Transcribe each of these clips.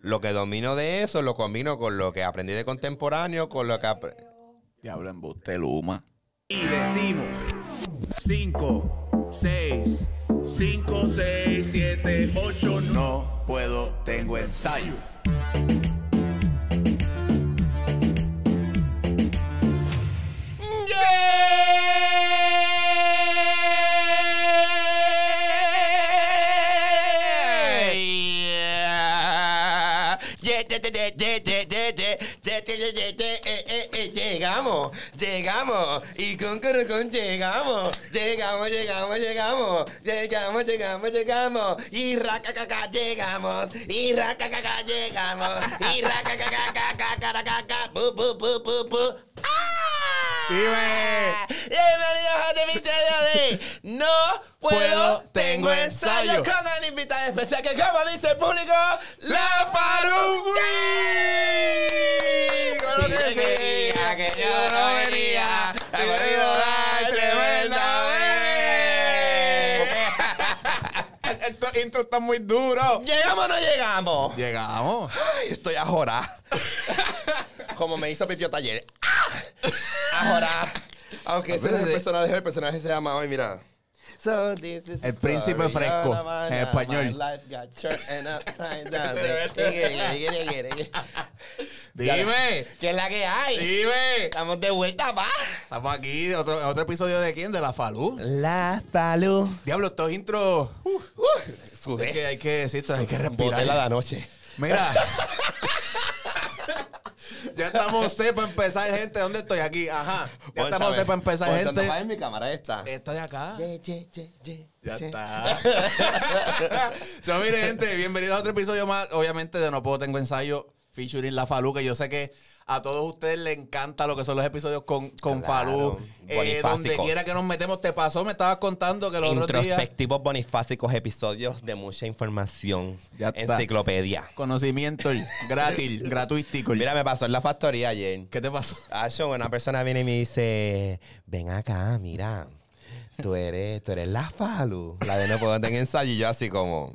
lo que domino de eso lo combino con lo que aprendí de contemporáneo, con lo que... apre- Diablo, embuste Luma. Y decimos 5, 6, 5, 6, 7, 8, no. No puedo, tengo ensayo. Llegamos, llegamos, y con con con llegamos, llegamos, llegamos, llegamos, llegamos, llegamos, llegamos, y racacaca llegamos, y racacaca llegamos, y racacaca bu bu bu bu bu. Dime. Bienvenidos a este episodio de No Puedo, Puedo, Tengo Ensayo con el invitado especial que como dice el público, La Faru Con lo que decía que yo no venía, ha Estos intros están muy duros. ¿Llegamos o no llegamos? Llegamos. Ay, estoy ajorá. Como me hizo Pipio Taller. ¡Ah! Ajorá. Aunque ese no es el personaje, el personaje se llama hoy, mira. So this is El príncipe fresco, en español. Dime. ¿Qué es la que hay? Dime. Estamos de vuelta, pa. Estamos aquí, otro, otro episodio de quién? De la Falú. La salud. Diablo, estos intros. Uh, es Sudé. que hay que decirte, hay que la respirar. de anoche. Mira. ya estamos sé para empezar, gente. ¿Dónde estoy? Aquí. Ajá. Ya estamos para empezar, Pues, gente. cuando en mi cámara de acá. Ye, ye, ye, ye, Ya está. so, mire, gente, bienvenidos a otro episodio más. Obviamente, de No Puedo Tengo Ensayo, featuring La Falú, que yo sé que a todos ustedes les encanta lo que son los episodios con, con Claro, Falú. Eh, donde quiera que nos metemos, te pasó, me estabas contando que los otros días... Introspectivos bonifásicos, episodios de mucha información. Ya está. Enciclopedia. Conocimiento gratis, gratuístico. Mira, me pasó en la factoría ayer. ¿Qué te pasó? Acho, una persona viene y me dice, ven acá, mira, tú eres, tú eres la Falu, la de no puedo tener ensayo. Y yo así como,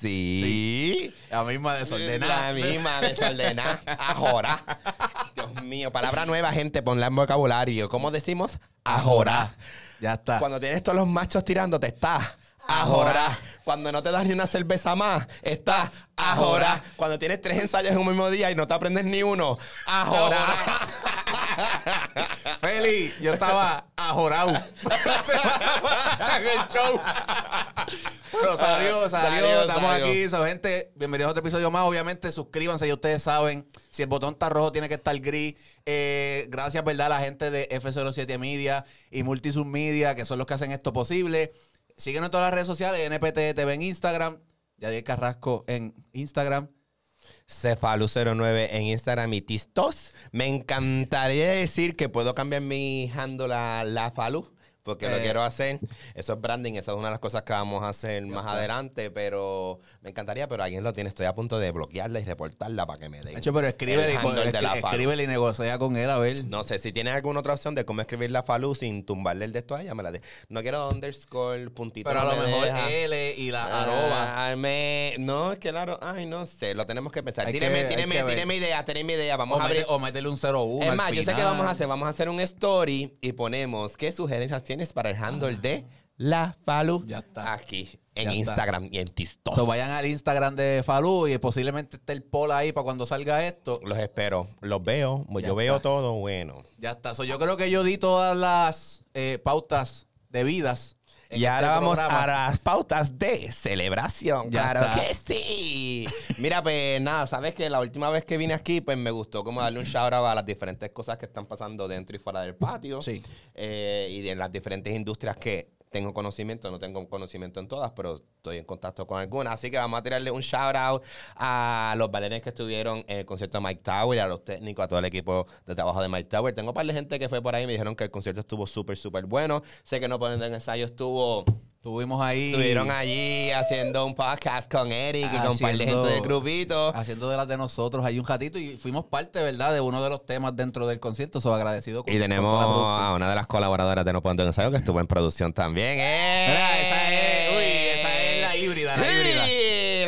sí. La misma desordenada. La misma desordenada. Ajora. Dios mío, palabra nueva, gente, ponla en vocabulario. ¿Cómo decimos? Ajora. Ya está. Cuando tienes todos los machos tirándote, estás ajora. Cuando no te das ni una cerveza más, estás ajora. Cuando tienes tres ensayos en un mismo día y no te aprendes ni uno, ajora. Feli, yo estaba ajorado. en el show. Pero salió, salió, Salió, estamos salió. aquí. So, gente, bienvenidos a otro episodio más. Obviamente, suscríbanse, ya ustedes saben. Si el botón está rojo, tiene que estar gris. Eh, gracias, ¿verdad? A la gente de F07 Media y Multisub Media, que son los que hacen esto posible. Síguenos en todas las redes sociales, NPT TV en Instagram, Yadier Carrasco en Instagram. Cefalu09 en Instagram y Tistos. Me encantaría decir que puedo cambiar mi handle a La Falu. Porque lo Eh. quiero hacer. Eso es branding. Eso es una de las cosas que vamos a hacer más adelante. Pero me encantaría, pero alguien lo tiene. Estoy a punto de bloquearla y reportarla para que me den. Hecho, pero escríbele, La Falu. escríbele y negocia con él, a ver. No sé, si tienes alguna otra opción de cómo escribir la Falu sin tumbarle el de esto a ella, me la de. No quiero underscore, puntito. Pero a lo me mejor deja. L y la arroba. Ah, me- no, es que claro, ay, no sé, lo tenemos que pensar. Tíreme, tíreme, tíreme idea, tíreme idea. Vamos O, a abrir. mete- o métele un 01. Es más, yo sé que final. vamos a hacer, vamos a hacer un story y ponemos qué sugerencias tienes para el handle de la Falu Ya está. aquí en Ya está. Instagram y en TikTok. So, vayan al Instagram de Falú y posiblemente esté el poll ahí para cuando salga esto. Los espero, los veo, Ya yo veo está. todo bueno. Ya está. So, yo creo que yo di todas las eh, pautas debidas. Y ahora este vamos programa. a las pautas de celebración. Ya claro está. que sí. Mira, pues nada, sabes que la última vez que vine aquí, pues me gustó como darle un shout out a las diferentes cosas que están pasando dentro y fuera del patio. Sí. Eh, y de las diferentes industrias que tengo conocimiento, no tengo conocimiento en todas, pero estoy en contacto con algunas. Así que vamos a tirarle un shout out a los bailarines que estuvieron en el concierto de Mike Tower, a los técnicos, a todo el equipo de trabajo de Mike Tower. Tengo un par de gente que fue por ahí y me dijeron que el concierto estuvo súper, súper bueno. Sé que no pueden en ensayo estuvo Estuvimos ahí. Estuvieron allí haciendo un podcast con Eric y con un par de gente del grupito. Haciendo de las de nosotros ahí un ratito y fuimos parte, ¿verdad?, de uno de los temas dentro del concierto. So, agradecido con Y con tenemos producción. a una de las colaboradoras de No Puedo Ensayo que estuvo en producción también. ¡Eh! Mira, esa es, uy, esa es la híbrida, la Sí, híbrida.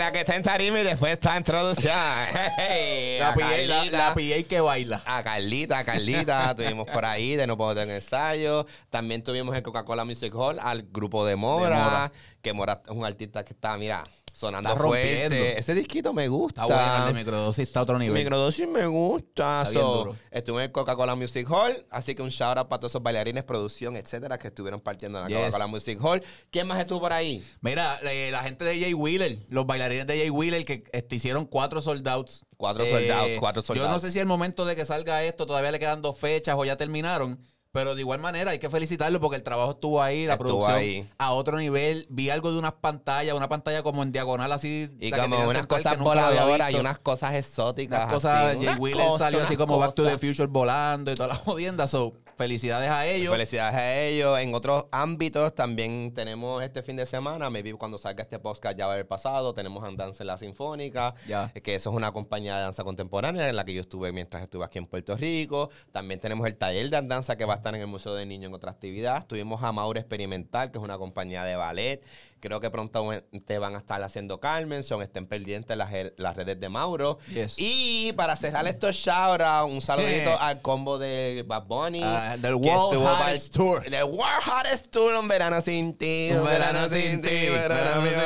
La que está en tarima y después está en introducción. Hey, La PA, la, la que baila. A Carlita, a Carlita, tuvimos por ahí de No Puedo Tener Ensayo. También tuvimos el Coca-Cola Music Hall al grupo de Mora, De Mora. que Mora es un artista que está, mira, sonando Está fuerte. Ese disquito me gusta. Está bueno, el de microdosis está a otro nivel. Microdosis me gusta. So, duro. estuve en el Coca-Cola Music Hall, así que un shout out para todos esos bailarines, producción, etcétera, que estuvieron partiendo en la Yes. Coca-Cola Music Hall. ¿Quién más estuvo por ahí? Mira, eh, la gente de Jay Wheeler, los bailarines de Jay Wheeler que este, hicieron cuatro sold outs. Cuatro sold outs, cuatro sold Yo no sé si al momento de que salga esto todavía le quedan dos fechas o ya terminaron. Pero de igual manera hay que felicitarlo porque el trabajo estuvo ahí, la Estuvo producción ahí. a otro nivel. Vi algo de unas pantallas, una pantalla como en diagonal así. Y como unas cosas voladoras y unas cosas exóticas. Unas cosas, así, Jay unas Wheeler cosas, salió así como Back to the. Future volando y toda la jodienda. So, felicidades a ellos. Felicidades a ellos. En otros ámbitos también tenemos este fin de semana, maybe cuando salga este podcast ya va a haber pasado, tenemos Andanza en la Sinfónica, que eso es una compañía de danza contemporánea en la que yo estuve mientras estuve aquí en Puerto Rico. También tenemos el taller de danza que va a estar en el Museo de Niños en otra actividad. Tuvimos a Mauro Experimental, que es una compañía de ballet. Creo que pronto te van a estar haciendo Carmen, son estén pendientes las, her- las redes de Mauro. Yes. Y para cerrar estos shout un saludito Eh. al combo de Bad Bunny. Ah, del World Hottest Tour. The World Hottest Tour, un verano sin ti, Un verano sin ti, verano sin ti.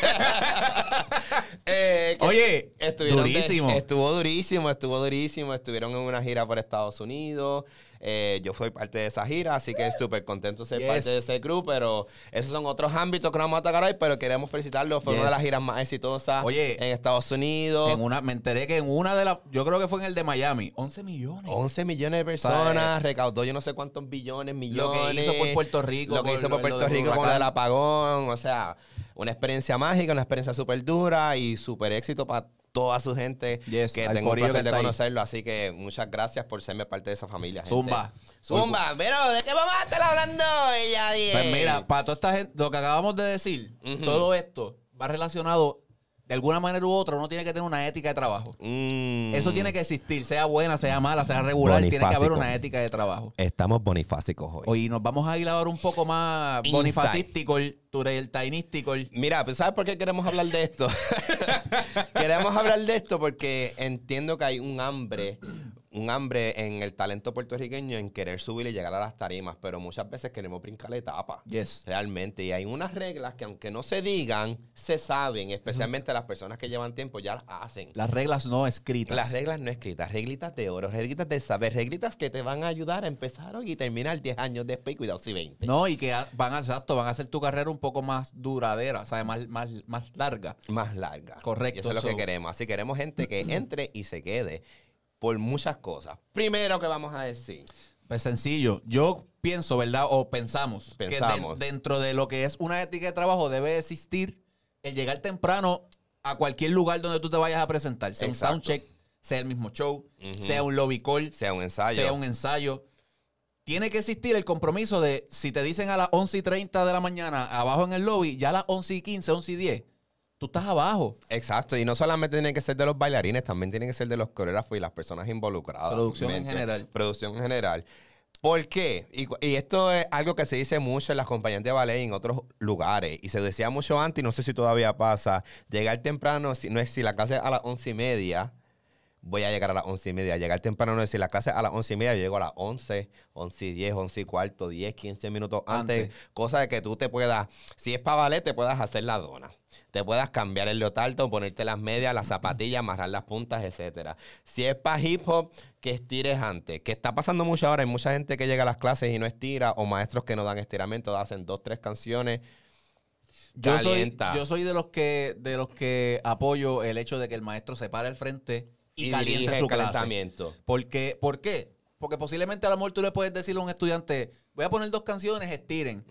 Eh, Oye, estuvieron de- durísimo. estuvo durísimo, estuvo durísimo. Estuvieron en una gira por Estados Unidos. Eh, yo fui parte de esa gira, así que súper contento de ser Yes. parte de ese crew, pero esos son otros ámbitos que no vamos a tocar hoy, pero queremos felicitarlos. Fue una de las giras más exitosas Oye, en Estados Unidos. En una, me enteré que en una de las, yo creo que fue en el de Miami, 11 millones. 11 millones de personas, recaudó yo no sé cuántos billones, millones. Lo que hizo por Puerto Rico, Lo que hizo por Puerto Rico con el apagón. O sea, una experiencia mágica, una experiencia súper dura y súper éxito para toda su gente Yes, que tengo el placer de conocerlo. Así que muchas gracias por serme parte de esa familia. gente. Zumba. Zumba. Pero, ¿de qué vamos a estar hablando? Ella Pues mira, para toda esta gente, lo que acabamos de decir, todo esto va relacionado de alguna manera u otra, uno tiene que tener una ética de trabajo. Mm. Eso tiene que existir, sea buena, sea mala, sea regular, tiene que haber una ética de trabajo. Estamos bonifásicos hoy. Hoy nos vamos a ir ahora un poco más Inside. bonifacístico, tureltainístico. Mira, pues ¿sabes por qué queremos hablar de esto? queremos hablar de esto porque entiendo que hay un hambre, un hambre en el talento puertorriqueño en querer subir y llegar a las tarimas, pero muchas veces queremos brincar la etapa. Yes. Realmente. Y hay unas reglas que aunque no se digan, se saben, especialmente las personas que llevan tiempo ya las hacen. Las reglas no escritas. Las reglas no escritas, reglitas de oro, reglitas de saber, reglitas que te van a ayudar a empezar hoy y terminar 10 años después, cuidado si 20. No, y que van a, exacto, van a hacer tu carrera un poco más duradera, ¿sabes? Más, más, más larga. más larga. Correcto, Y eso es lo que queremos. Así queremos gente que entre y se quede por muchas cosas. Primero que vamos a decir, Pues sencillo. Yo pienso, ¿verdad? O pensamos, Pensamos. que de- dentro de lo que es una ética de trabajo debe existir el llegar temprano a cualquier lugar donde tú te vayas a presentar. Sea Exacto. un soundcheck, sea el mismo show, sea un lobby call, sea un ensayo. sea un ensayo. Tiene que existir el compromiso de si te dicen a las 11 y 30 de la mañana abajo en el lobby, ya a las 11 y 15, 11 y 10, tú estás abajo. Exacto, y no solamente tienen que ser de los bailarines, también tienen que ser de los coreógrafos y las personas involucradas. Producción en general. Producción en general. ¿Por qué? Y esto es algo que se dice mucho en las compañías de ballet y en otros lugares. Y se decía mucho antes, y no sé si todavía pasa, llegar temprano, si, no es si la clase es a las once y media, voy a llegar a las once y media. Llegar temprano no es si la clase a las once y media, yo llego a las once, once y diez, once y cuarto, diez, quince minutos antes. Antes. Cosa de que tú te puedas, si es para ballet, te puedas hacer la dona. Te puedas cambiar el leotardo, ponerte las medias, las zapatillas, amarrar las puntas, etcétera. Si es para hip hop, que estires antes. Que está pasando mucho ahora. Hay mucha gente que llega a las clases y no estira, o maestros que no dan estiramiento, hacen dos, tres canciones. Yo soy, Calienta. yo soy de los que de los que apoyo el hecho de que el maestro se pare al frente y, Y caliente su clase. calentamiento. Porque, ¿Por qué? Porque posiblemente a lo mejor tú le puedes decirle a un estudiante, voy a poner dos canciones, estiren.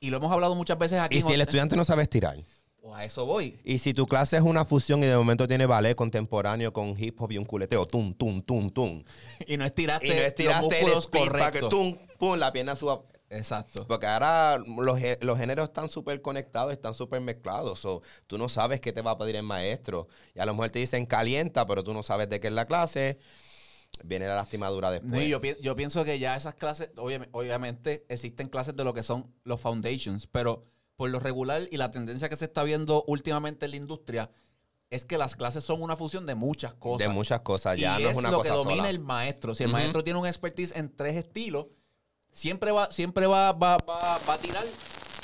Y lo hemos hablado muchas veces aquí. Y si el estudiante no sabe estirar. O a eso voy. Y si tu clase es una fusión y de momento tiene ballet contemporáneo con hip hop y un culeteo, tum, tum, tum, tum. Y no estiraste, Y no estiraste los el músculos speed para que correctos. tum, pum, la pierna suba. Exacto. Porque ahora los, los géneros están súper conectados, están súper mezclados. O tú no sabes qué te va a pedir el maestro. Y a lo mejor te dicen calienta, pero tú no sabes de qué es la clase. Viene la lastimadura después. Y yo, pi- yo pienso que ya esas clases, obvia- obviamente existen clases de lo que son los foundations, pero por lo regular y la tendencia que se está viendo últimamente en la industria es que las clases son una fusión de muchas cosas. De muchas cosas, ya y no es es una lo cosa que domina sola. el maestro. Si el maestro tiene un expertise en tres estilos, siempre va, siempre va, va, va, va a tirar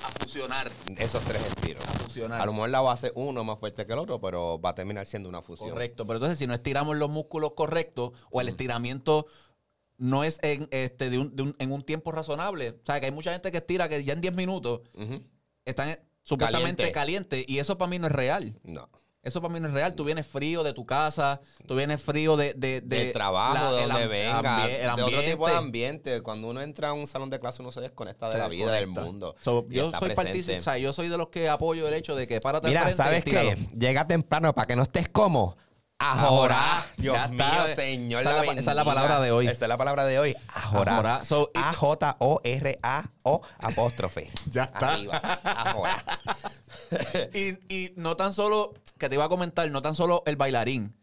a fusionar. Esos tres estilos. A fusionar. A lo mejor la base uno es más fuerte que el otro, pero va a terminar siendo una fusión. Correcto, pero entonces si no estiramos los músculos correctos o el estiramiento no es en, este, de un, de un- en un tiempo razonable, o sea, que hay mucha gente que estira que ya en 10 minutos están eh, supuestamente Caliente. calientes y eso para mí no es real. No. Eso para mí no es real. Tú vienes frío de tu casa, tú vienes frío de... de, de Del trabajo, la- de donde venga, el de otro tipo de ambiente. Cuando uno entra a un salón de clase, uno se desconecta de la vida, del mundo. So, yo soy partícipe, o sea, yo soy de los que apoyo el hecho de que párate Mira, ¿sabes qué? Llega temprano para que no estés como. Ajorá. Dios Ya mío, está. señor. Esa es la pa- esa es la bendiga. palabra de hoy. Esa es la palabra de hoy. Ajorá. So, A-J-O-R-A-O apóstrofe. Ya está. Arriba. Y, y no tan solo, que te iba a comentar, no tan solo el bailarín.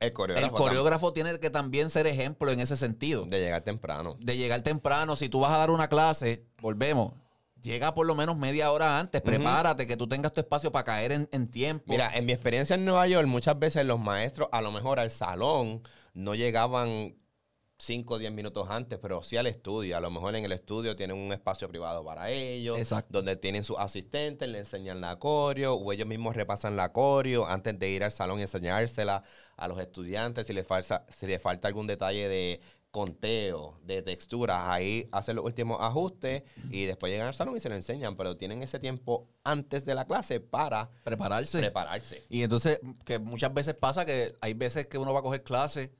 El coreógrafo. El coreógrafo tiene que también ser ejemplo en ese sentido. De llegar temprano. De llegar temprano. Si tú vas a dar una clase, volvemos. Llega por lo menos media hora antes. Prepárate, que tú tengas tu espacio para caer en, en tiempo. Mira, en mi experiencia en Nueva York, muchas veces los maestros, a lo mejor al salón, no llegaban 5 o 10 minutos antes, pero sí al estudio. A lo mejor en el estudio tienen un espacio privado para ellos, Exacto. donde tienen sus asistentes, le enseñan la coreo, o ellos mismos repasan la coreo antes de ir al salón y enseñársela a los estudiantes. Si les falta, si les falta algún detalle de conteo, de textura, ahí hacen los últimos ajustes y después llegan al salón y se lo enseñan, pero tienen ese tiempo antes de la clase para Prepararse. prepararse. Y entonces, que muchas veces pasa que hay veces que uno va a coger clase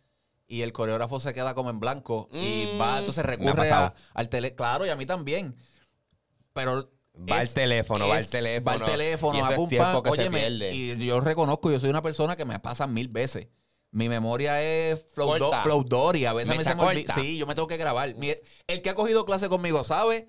y el coreógrafo se queda como en blanco y Mm, va, entonces me ha recurre a- al tele. Claro, y a mí también. Pero. Va el teléfono, va el Va teléfono. el teléfono, Y eso a es tiempo que se pierde. Y yo reconozco, yo soy una persona que me pasa mil veces. Mi memoria es flow, Corta. flow Dory. A veces Mecha se me olvida. Sí, yo me tengo que grabar. Mi- el que ha cogido clase conmigo sabe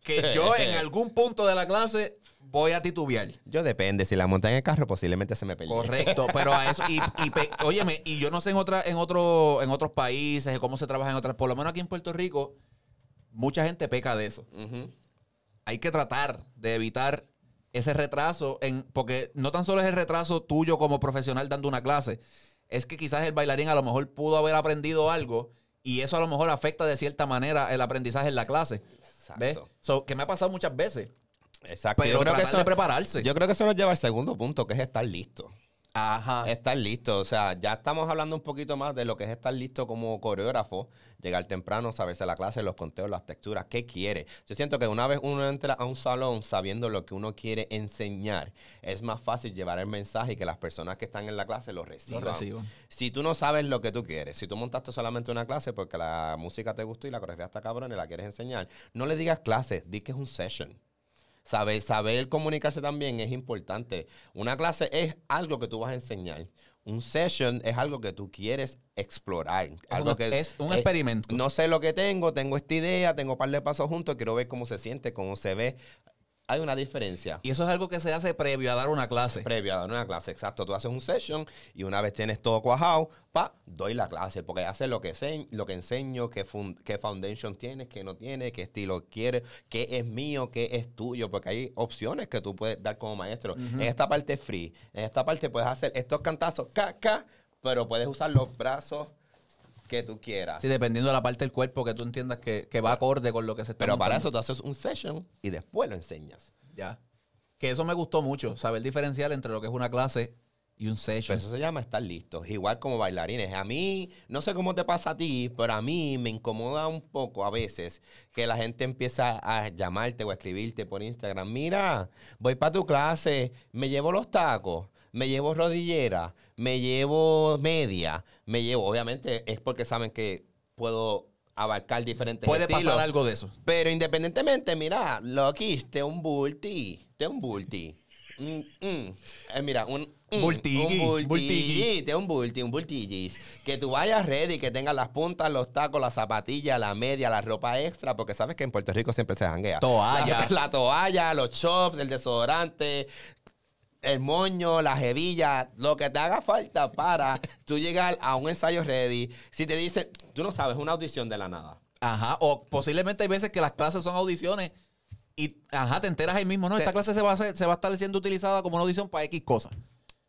que yo en algún punto de la clase voy a titubear. Yo depende, si la monta en el carro, posiblemente se me perdió. Correcto, pero a eso, y, y pe- óyeme, y yo no sé en otra, en otro, en otros países, cómo se trabaja en otras, por lo menos aquí en Puerto Rico, mucha gente peca de eso. Hay que tratar de evitar ese retraso, en, porque no tan solo es el retraso tuyo como profesional dando una clase, es que quizás el bailarín a lo mejor pudo haber aprendido algo y eso a lo mejor afecta de cierta manera el aprendizaje en la clase. ¿Ves? So, que me ha pasado muchas veces. Exacto. Pero yo creo que eso, de prepararse. Yo creo que eso nos lleva al segundo punto, que es estar listo. Ajá. Estar listo. O sea, ya estamos hablando un poquito más de lo que es estar listo como coreógrafo. Llegar temprano, saberse la clase, los conteos, las texturas, qué quiere. Yo siento que una vez uno entra a un salón sabiendo lo que uno quiere enseñar, es más fácil llevar el mensaje y que las personas que están en la clase lo reciban. reciban. Si tú no sabes lo que tú quieres, si tú montaste solamente una clase porque la música te gustó y la coreografía está cabrón y la quieres enseñar, no le digas clase, di que es un session. Saber, saber comunicarse también es importante. Una clase es algo que tú vas a enseñar. Un session es algo que tú quieres explorar. algo un- que, es un experimento. No sé lo que tengo, tengo esta idea, tengo un par de pasos juntos, quiero ver cómo se siente, cómo se ve. Hay una diferencia. Y eso es algo que se hace previo a dar una clase. Previo a dar una clase, exacto. Tú haces un session y una vez tienes todo cuajado, pa, doy la clase. Porque haces lo que, se- lo que enseño, qué, fun- qué foundation tienes, qué no tienes, qué estilo quieres, qué es mío, qué es tuyo. Porque hay opciones que tú puedes dar como maestro. En esta parte es free. En esta parte puedes hacer estos cantazos, ca, ca, pero puedes usar los brazos que tú quieras. Sí, dependiendo de la parte del cuerpo que tú entiendas que, que va acorde con lo que se está pero para eso tú haces un session y después lo enseñas. Ya. Que eso me gustó mucho, saber diferenciar entre lo que es una clase y un Pero session. eso se llama estar listos, igual como bailarines. A mí, no sé cómo te pasa a ti, pero a mí me incomoda un poco a veces que la gente empieza a llamarte o a escribirte por Instagram. Mira, voy para tu clase, me llevo los tacos, me llevo rodillera, me llevo media, me llevo, obviamente es porque saben que puedo abarcar diferentes Puede estilos. pasar algo de eso. Pero independientemente, mira, Loki, te un bulti, te un bulti. Mm, mm. Eh, mira, un, mm, Bultigui, un bulti, bultigui. te un bulti, un bultigis. Que tú vayas ready, que tengas las puntas, los tacos, las zapatillas, la media, la ropa extra, porque sabes que en Puerto Rico siempre se janguea. Toalla. La, la toalla, los chops, el desodorante, el moño, la jevilla, lo que te haga falta para tú llegar a un ensayo ready. Si te dicen, tú no sabes, una audición de la nada. Ajá. O posiblemente hay veces que las clases son audiciones Y, ajá, te enteras ahí mismo, ¿no? Esta clase se va, a hacer- se va a estar siendo utilizada como una audición para X cosas.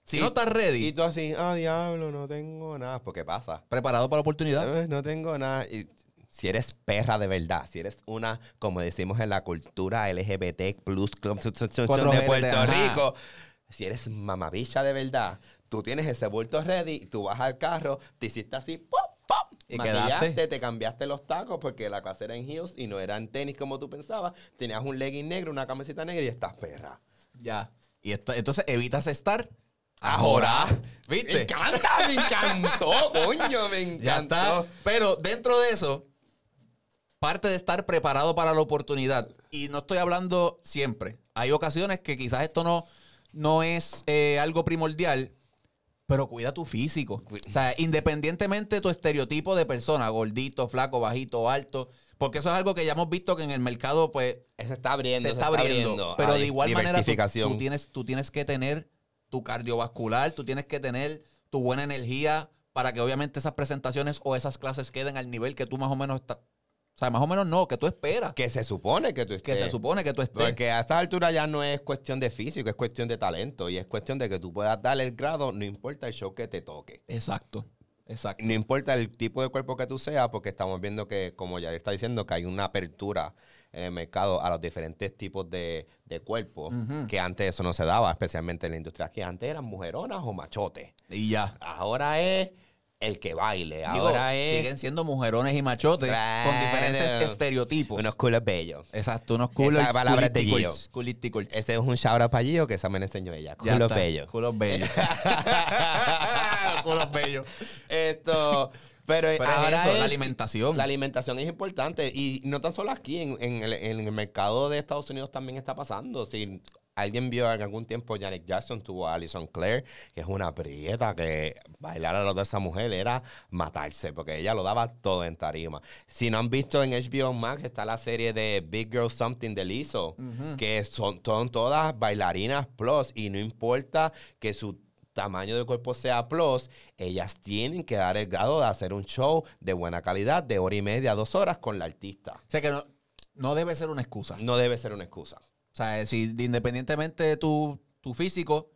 Si Y- no estás Y ready, tú así, ah, diablo, no tengo nada. Porque pasa. preparado para la oportunidad. Eh, No tengo nada. Y si eres perra de verdad, si eres una, como decimos en la cultura LGBT plus de 4G, Puerto. Rico, si eres mamabicha de verdad, tú tienes ese bulto ready, tú vas al carro, te hiciste así, pop, pop, Y maquillaste, quedaste. te cambiaste los tacos porque la clase era en heels y no eran tenis como tú pensabas, tenías un legging negro, una camiseta negra y estás perra. Ya. Y esto- entonces evitas estar Ahora, Me ¿Viste? encanta, me encantó, coño, me Ya encantó. está. Pero dentro de eso, parte de estar preparado para la oportunidad. Y no estoy hablando siempre. Hay ocasiones que quizás esto no, no es eh, algo primordial, pero cuida tu físico. O sea, independientemente de tu estereotipo de persona, gordito, flaco, bajito, alto, porque eso es algo que ya hemos visto que en el mercado, pues, Se está abriendo, se está abriendo. Pero Hay de igual manera, tú, tú tienes, tú tienes que tener tu cardiovascular, tú tienes que tener tu buena energía para que obviamente esas presentaciones o esas clases queden al nivel que tú más o menos estás. O sea, más o menos no, que tú esperas. Que, que se supone que tú estés. se supone que tú estés. Porque a esta altura ya no es cuestión de físico, es cuestión de talento. Y es cuestión de que tú puedas darle el grado, no importa el show que te toque. Exacto. Exacto. No importa el tipo de cuerpo que tú seas, porque estamos viendo que, como ya está diciendo, que hay una apertura en el mercado a los diferentes tipos de, de cuerpos, que antes eso no se daba, especialmente en la industria. Que antes eran mujeronas o machotes. Y ya. Ahora es el que baile. Digo, Ahora es siguen siendo mujerones y machotes con diferentes estereotipos. unos culos bellos. Exacto, unos culos. Esa palabra de Gio. Ese es un shout out para Gio que esa me lo enseñó ella. Culos bellos. Culos bellos. culos bellos. Esto, pero, Pero es ahora eso, es- la alimentación. La alimentación es importante y no tan solo aquí, en, en el, en el mercado de Estados Unidos también está pasando. Si alguien vio en algún tiempo Janet Jackson tuvo a Alison Claire, que es una prieta que bailar a lo de esa mujer era matarse, porque ella lo daba todo en tarima. Si no han visto en HBO Max, está la serie de Big Girl Something de Lizzo, que son, son todas bailarinas plus y no importa que su tamaño de cuerpo sea plus, ellas tienen que dar el grado de hacer un show de buena calidad de hora y media, dos horas con la artista. O sea que no, no debe ser una excusa. No debe ser una excusa. O sea, si independientemente de tu, tu físico,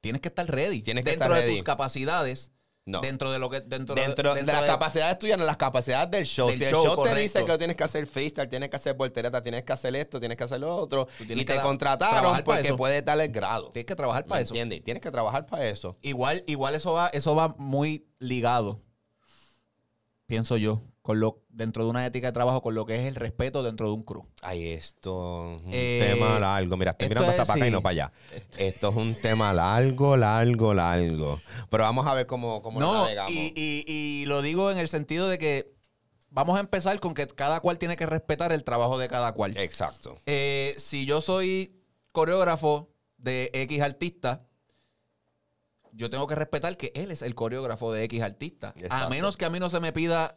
tienes que estar ready. Tienes que dentro estar de ready. tus capacidades. No. Dentro de lo que. Dentro, Dentro, de las capacidades tuyas, no las capacidades del show. Del si el show, show, te correcto. dice que tienes que hacer freestyle, tienes que hacer voltereta, tienes que hacer esto, tienes que hacer lo otro, y te contrataron porque puedes darle el grado. Tienes que trabajar para ¿Me eso. entiendes? Tienes que trabajar para eso. Igual, igual eso va, eso va muy ligado, pienso yo, con lo, dentro de una ética de trabajo, con lo que es el respeto dentro de un crew. Ay, esto es un Eh, tema largo. Mira, estoy esto mirando hasta es- para acá y no para allá. Esto es un tema largo, largo, largo. Pero vamos a ver cómo, cómo lo No, navegamos. y, y- y lo digo en el sentido de que vamos a empezar con que cada cual tiene que respetar el trabajo de cada cual. Exacto. Eh, si yo soy coreógrafo de X artista, yo tengo que respetar que él es el coreógrafo de X artista. A menos que a mí no se me pida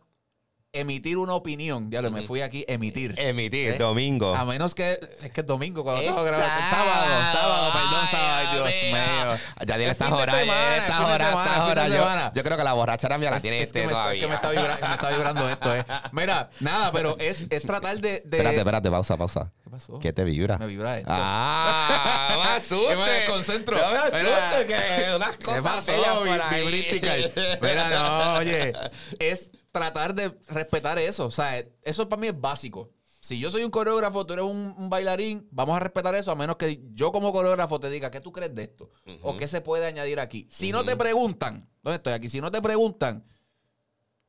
emitir una opinión. Ya lo me fui aquí, emitir. Emitir, ¿Eh? domingo. A menos que. Es que es domingo cuando Es tengo que grabar. sábado. Sábado, perdón, sábado. Ay, Dios mío. Ya tiene Es estas horas, estas horas, estas. Yo, creo que la borrachera mía la Es, tiene es que este me, está, es todavía. que me está que me está vibrando esto, eh. Mira, nada, pero es, es tratar de. de- Espérate, espérate, pausa, pausa. ¿Qué pasó? ¿Qué te vibra? Me vibra esto. Ah, me asustes. Que me desconcentro. No me que unas ¿Qué pasó, bellas por vi- ahí. vibrísticas? Mira, no, oye. Es tratar de respetar eso. O sea, eso para mí es básico. Si yo soy un coreógrafo, tú eres un, un bailarín, vamos a respetar eso, a menos que yo como coreógrafo te diga, ¿qué tú crees de esto? ¿O qué se puede añadir aquí? Si no te preguntan, ¿dónde estoy aquí? Si no te preguntan,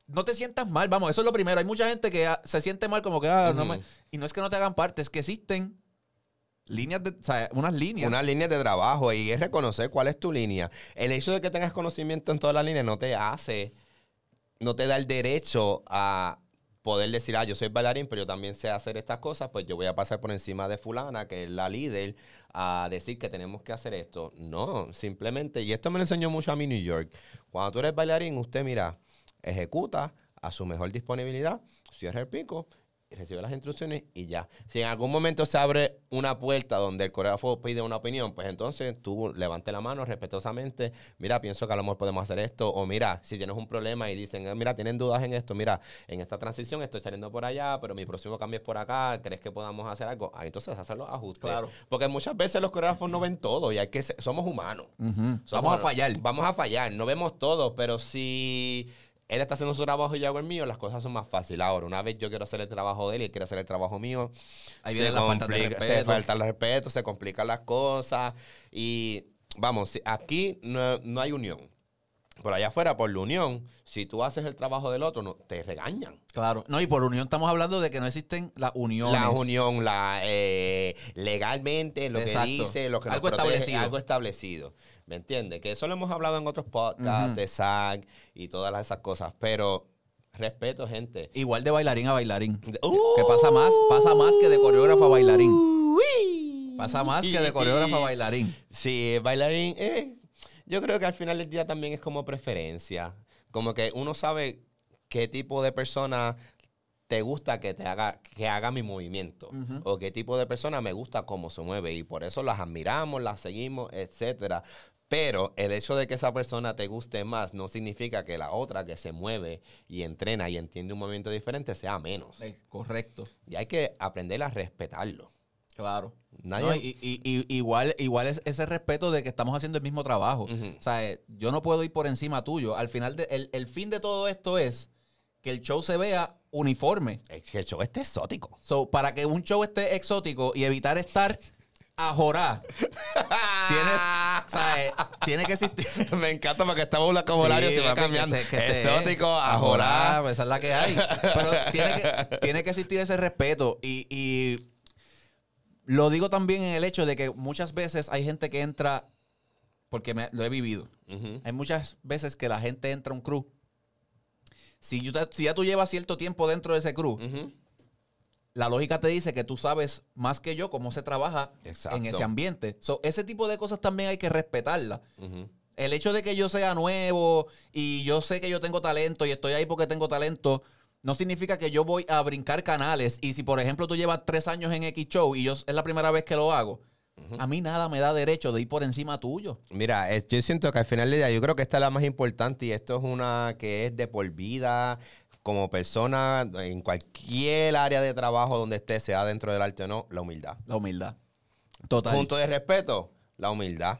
no te sientas mal. Vamos, eso es lo primero. Hay mucha gente que se siente mal como que, ah, no me... Ujú. Y no es que no te hagan parte, es que existen líneas de... O sea, unas líneas. Unas líneas de trabajo y es reconocer cuál es tu línea. El hecho de que tengas conocimiento en todas las líneas no te hace, no te da el derecho a poder decir, ah, yo soy bailarín, pero yo también sé hacer estas cosas, pues yo voy a pasar por encima de fulana, que es la líder, a decir que tenemos que hacer esto. No, simplemente, y esto me lo enseñó mucho a mí New York. Cuando tú eres bailarín, usted, mira, ejecuta a su mejor disponibilidad, cierra el pico, recibe las instrucciones y ya. Si en algún momento se abre una puerta donde el coreógrafo pide una opinión, pues entonces tú levante la mano respetuosamente, mira, pienso que a lo mejor podemos hacer esto, o mira, si tienes un problema y dicen, "Eh, mira, tienen dudas en esto, mira, en esta transición estoy saliendo por allá, pero mi próximo cambio es por acá, ¿crees que podamos hacer algo? Ahí entonces hacer los ajustes. Claro. Porque muchas veces los coreógrafos no ven todo y hay que ser- somos humanos. Somos- Vamos a fallar. Vamos a fallar, no vemos todo, pero si él está haciendo su trabajo y yo hago el mío, las cosas son más fáciles. Ahora, una vez yo quiero hacer el trabajo de él y él quiere hacer el trabajo mío, Ahí se viene la falta de Se falta el respeto, se complican las cosas y vamos, aquí no, no hay unión. Por allá afuera, por la unión, si tú haces el trabajo del otro, no, te regañan. Claro. No, y por unión estamos hablando de que no existen las uniones. La unión, la eh, legalmente, lo Exacto. que dice, lo que nos Algo protege, establecido. algo establecido. ¿Me entiendes? Que eso lo hemos hablado en otros podcasts Ujú. de SAG y todas esas cosas. Pero respeto, gente. Igual de bailarín a bailarín. De- ¿Qué pasa más? Pasa más que de coreógrafo a bailarín. Uy. Pasa más que de coreógrafo a bailarín. Sí, bailarín, eh, yo creo que al final del día también es como preferencia. Como que uno sabe qué tipo de persona te gusta que te haga, que haga mi movimiento. O qué tipo de persona me gusta cómo se mueve. Y por eso las admiramos, las seguimos, etcétera. Pero el hecho de que esa persona te guste más no significa que la otra que se mueve y entrena y entiende un movimiento diferente sea menos. Eh, correcto. Y hay que aprender a respetarlo. Claro. Nadie- No, y, y- y- igual, igual es ese respeto de que estamos haciendo el mismo trabajo. O sea, eh, yo no puedo ir por encima tuyo. Al final, de- el, el fin de todo esto es que el show se vea uniforme. Es que el show este exótico. So, para que un show esté exótico y evitar estar a jorar, tienes, tiene que existir. Me encanta porque esta bola como horario Sí, se va cambiando. que te- que te- Exótico, a a jorar. jorar, esa es la que hay. Pero tiene que, tiene que existir ese respeto. Y, y lo digo también en el hecho de que muchas veces hay gente que entra, porque me- lo he vivido. Hay muchas veces que la gente entra a un crew. Si, yo te- si ya tú llevas cierto tiempo dentro de ese crew. La lógica te dice que tú sabes más que yo cómo se trabaja Exacto. en ese ambiente. So, ese tipo de cosas también hay que respetarlas. El hecho de que yo sea nuevo y yo sé que yo tengo talento y estoy ahí porque tengo talento, no significa que yo voy a brincar canales. Y si, por ejemplo, tú llevas tres años en X Show y yo es la primera vez que lo hago, a mí nada me da derecho de ir por encima tuyo. Mira, eh, yo siento que al final del día, yo creo que esta es la más importante y esto es una que es de por vida, como persona, en cualquier área de trabajo donde esté, sea dentro del arte o no, la humildad. La humildad. Total. Punto de respeto, la humildad.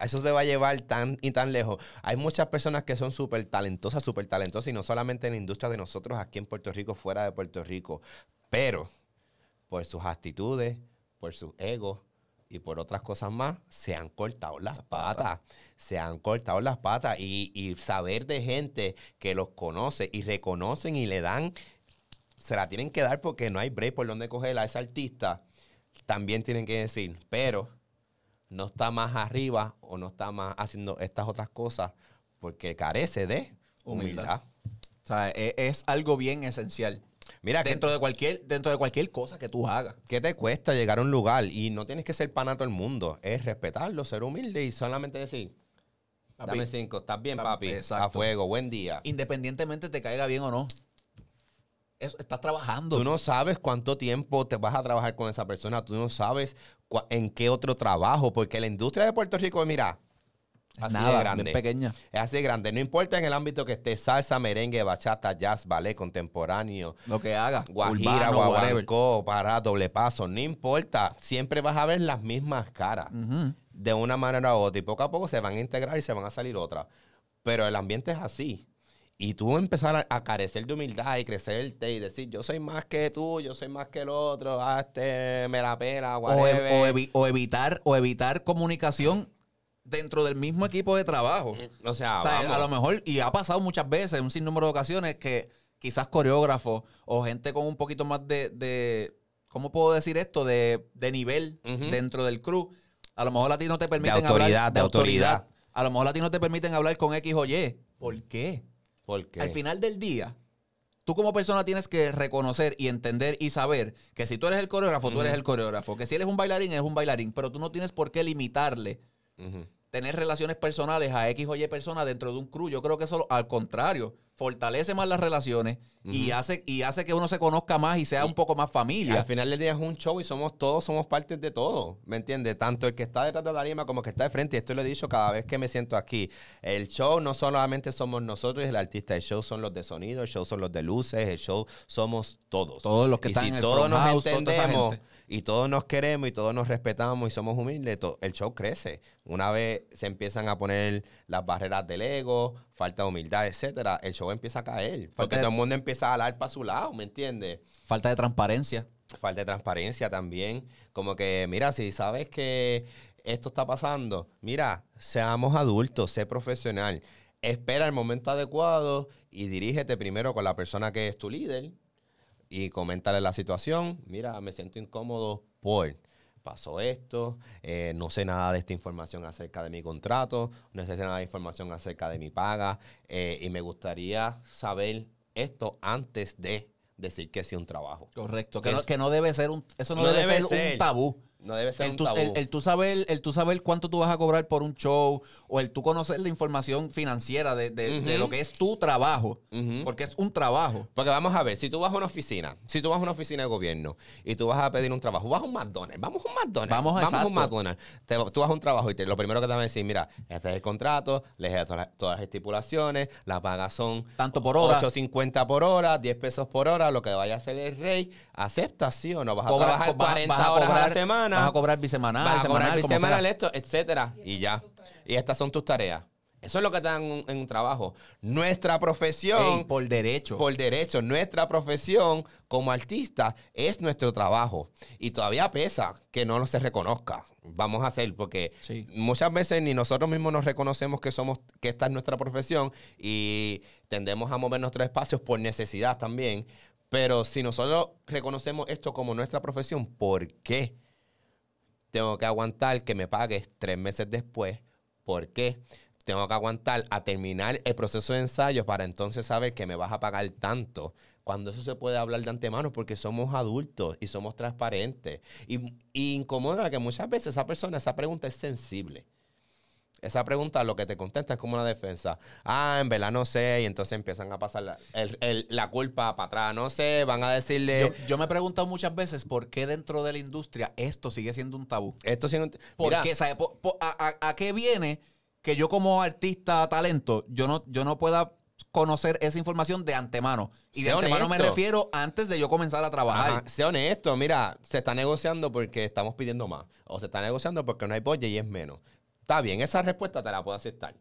Eso se va a llevar tan y tan lejos. Hay muchas personas que son súper talentosas, súper talentosas, y no solamente en la industria de nosotros aquí en Puerto Rico, fuera de Puerto Rico, pero por sus actitudes, por sus egos y por otras cosas más, se han cortado las patas. Se han cortado las patas. Y, y saber de gente que los conoce y reconocen y le dan, se la tienen que dar porque no hay break por donde coger a ese artista, también tienen que decir, pero no está más arriba o no está más haciendo estas otras cosas porque carece de humildad. Humildad. O sea, e- es, algo bien esencial. Mira, ¿qué, Dentro de, cualquier, dentro de cualquier cosa que tú hagas. qué te cuesta llegar a un lugar? Y no tienes que ser pana a todo el mundo. Es respetarlo, ser humilde y solamente decir, Papi, dame cinco, estás bien, papi, papi. exacto. A fuego, buen día. Independientemente te caiga bien o no. Estás trabajando. Tú no sabes cuánto tiempo te vas a trabajar con esa persona. Tú no sabes en qué otro trabajo. Porque la industria de Puerto Rico, mira, así Nada, de grande. pequeña. Es así de grande. No importa en el ámbito que esté salsa, merengue, bachata, jazz, ballet, contemporáneo, Lo que haga. guajira, guaguancó, para doble paso. No importa. Siempre vas a ver las mismas caras. De una manera u otra. Y poco a poco se van a integrar y se van a salir otras. Pero el ambiente es así. Y tú empezar a, a carecer de humildad y crecerte y decir, yo soy más que tú, yo soy más que el otro, este me la pela, O, whatever. o evi- o evitar, o evitar comunicación dentro del mismo equipo de trabajo. o sea, o sea, a lo mejor, y ha pasado muchas veces, un sinnúmero de ocasiones, que quizás coreógrafos o gente con un poquito más de, de ¿cómo puedo decir esto? De, de nivel dentro del crew. A lo mejor a ti no te permiten autoridad, hablar de autoridad. A lo mejor a ti no te permiten hablar con X o Y. ¿Por qué? ¿Por qué? Al final del día, tú como persona tienes que reconocer y entender y saber que si tú eres el coreógrafo, tú eres el coreógrafo. Que si él es un bailarín, es un bailarín. Pero tú no tienes por qué limitarle Tener relaciones personales a X o Y persona dentro de un crew. Yo creo que eso, al contrario, fortalece más las relaciones y, hace, y hace que uno se conozca más y sea un poco más familia. al final del día es un show y somos todos, somos parte de todo, ¿me entiendes? Tanto el que está detrás de la tarima como el que está de frente. Y esto lo he dicho cada vez que me siento aquí. El show no solamente somos nosotros y el artista, el show son los de sonido, el show son los de luces, el show somos todos. Todos los que y están si en el todos nos house, entendemos y todos nos queremos y todos nos respetamos y somos humildes, el show crece. Una vez se empiezan a poner las barreras del ego, falta de humildad, etcétera, el show empieza a caer. Porque de- todo el mundo empieza a hablar para su lado, ¿me entiendes? Falta de transparencia. falta de transparencia también. Como que, mira, si sabes que esto está pasando, mira, seamos adultos, sé profesional. Espera el momento adecuado y dirígete primero con la persona que es tu líder y coméntale la situación. Mira, me siento incómodo por pasó esto, eh, no sé nada de esta información acerca de mi contrato, no sé nada de información acerca de mi paga eh, y me gustaría saber esto antes de decir que sí un trabajo. Correcto. Que Que no, que no debe ser un, eso no, No debe, ser. un tabú. No debe ser El un tú, tabú. el- el tú saber, el tú saber cuánto tú vas a cobrar por un show o el tú conocer la información financiera de, de- lo que es tu trabajo. Porque es un trabajo. Porque vamos a ver, si tú vas a una oficina, si tú vas a una oficina de gobierno y tú vas a pedir un trabajo, vas a un McDonald's, vamos a un McDonald's, Vamos a- a un. McDonald's, Te- tú vas a un trabajo y te- lo primero que te van a decir, mira, este es el contrato, lees todas todas las estipulaciones, las pagas son Tanto por hora. 8.50 por hora, 10 pesos por hora, lo que vaya a hacer el rey, aceptas sí o no, vas a Cobra- trabajar co- vas- 40 vas a horas a la semana, Vas a cobrar bisemanal, vas a cobrar semanal, bisemanal esto, etcétera, y ya. Y estas son tus tareas. Eso es lo que te dan en un- en un trabajo. Nuestra profesión Ey, por derecho. por derecho. Nuestra profesión como artista es nuestro trabajo. Y todavía pesa que no se reconozca. Vamos a hacer, porque Sí. muchas veces ni nosotros mismos nos reconocemos que somos, que esta es nuestra profesión y tendemos a mover nuestros espacios por necesidad también. Pero si nosotros reconocemos esto como nuestra profesión, ¿por qué? Tengo que aguantar que me pagues tres meses después. ¿Por qué? Tengo que aguantar a terminar el proceso de ensayo para entonces saber que me vas a pagar tanto. Cuando eso se puede hablar de antemano porque somos adultos y somos transparentes. Y, y incomoda que muchas veces esa persona, esa pregunta es sensible. Esa pregunta lo que te contesta es como una defensa. Ah, en verdad no sé. Y entonces empiezan a pasar la, el- el- la culpa para atrás. No sé, van a decirle... Yo, yo me he preguntado muchas veces por qué dentro de la industria esto sigue siendo un tabú. esto sí no- ¿Por Mira, qué? ¿Sabe? Po- po- a, a- a qué viene que yo como artista talento, yo no, yo no pueda conocer esa información de antemano? Y de antemano me refiero antes de yo comenzar a trabajar. Ajá, sé honesto, mira, se está negociando porque estamos pidiendo más. O se está negociando porque no hay budget y es menos. Está bien, esa respuesta te la puedo aceptar.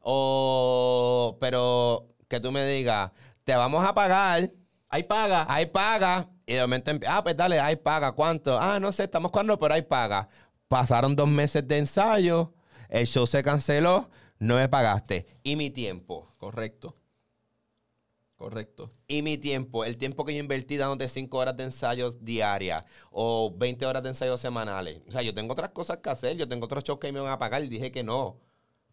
O, pero que tú me digas, te vamos a pagar, Ahí paga. hay paga, y de momento, empie- ah, pues dale, hay paga, ¿cuánto? Ah, no sé, estamos cuando, pero hay paga. Pasaron dos meses de ensayo, el show se canceló, no me pagaste. ¿Y mi tiempo? Correcto. Correcto. Y mi tiempo, el tiempo que yo invertí dándote 5 horas de ensayos diarias o 20 horas de ensayos semanales. O sea, yo tengo otras cosas que hacer, yo tengo otros shows que me van a pagar y dije que no,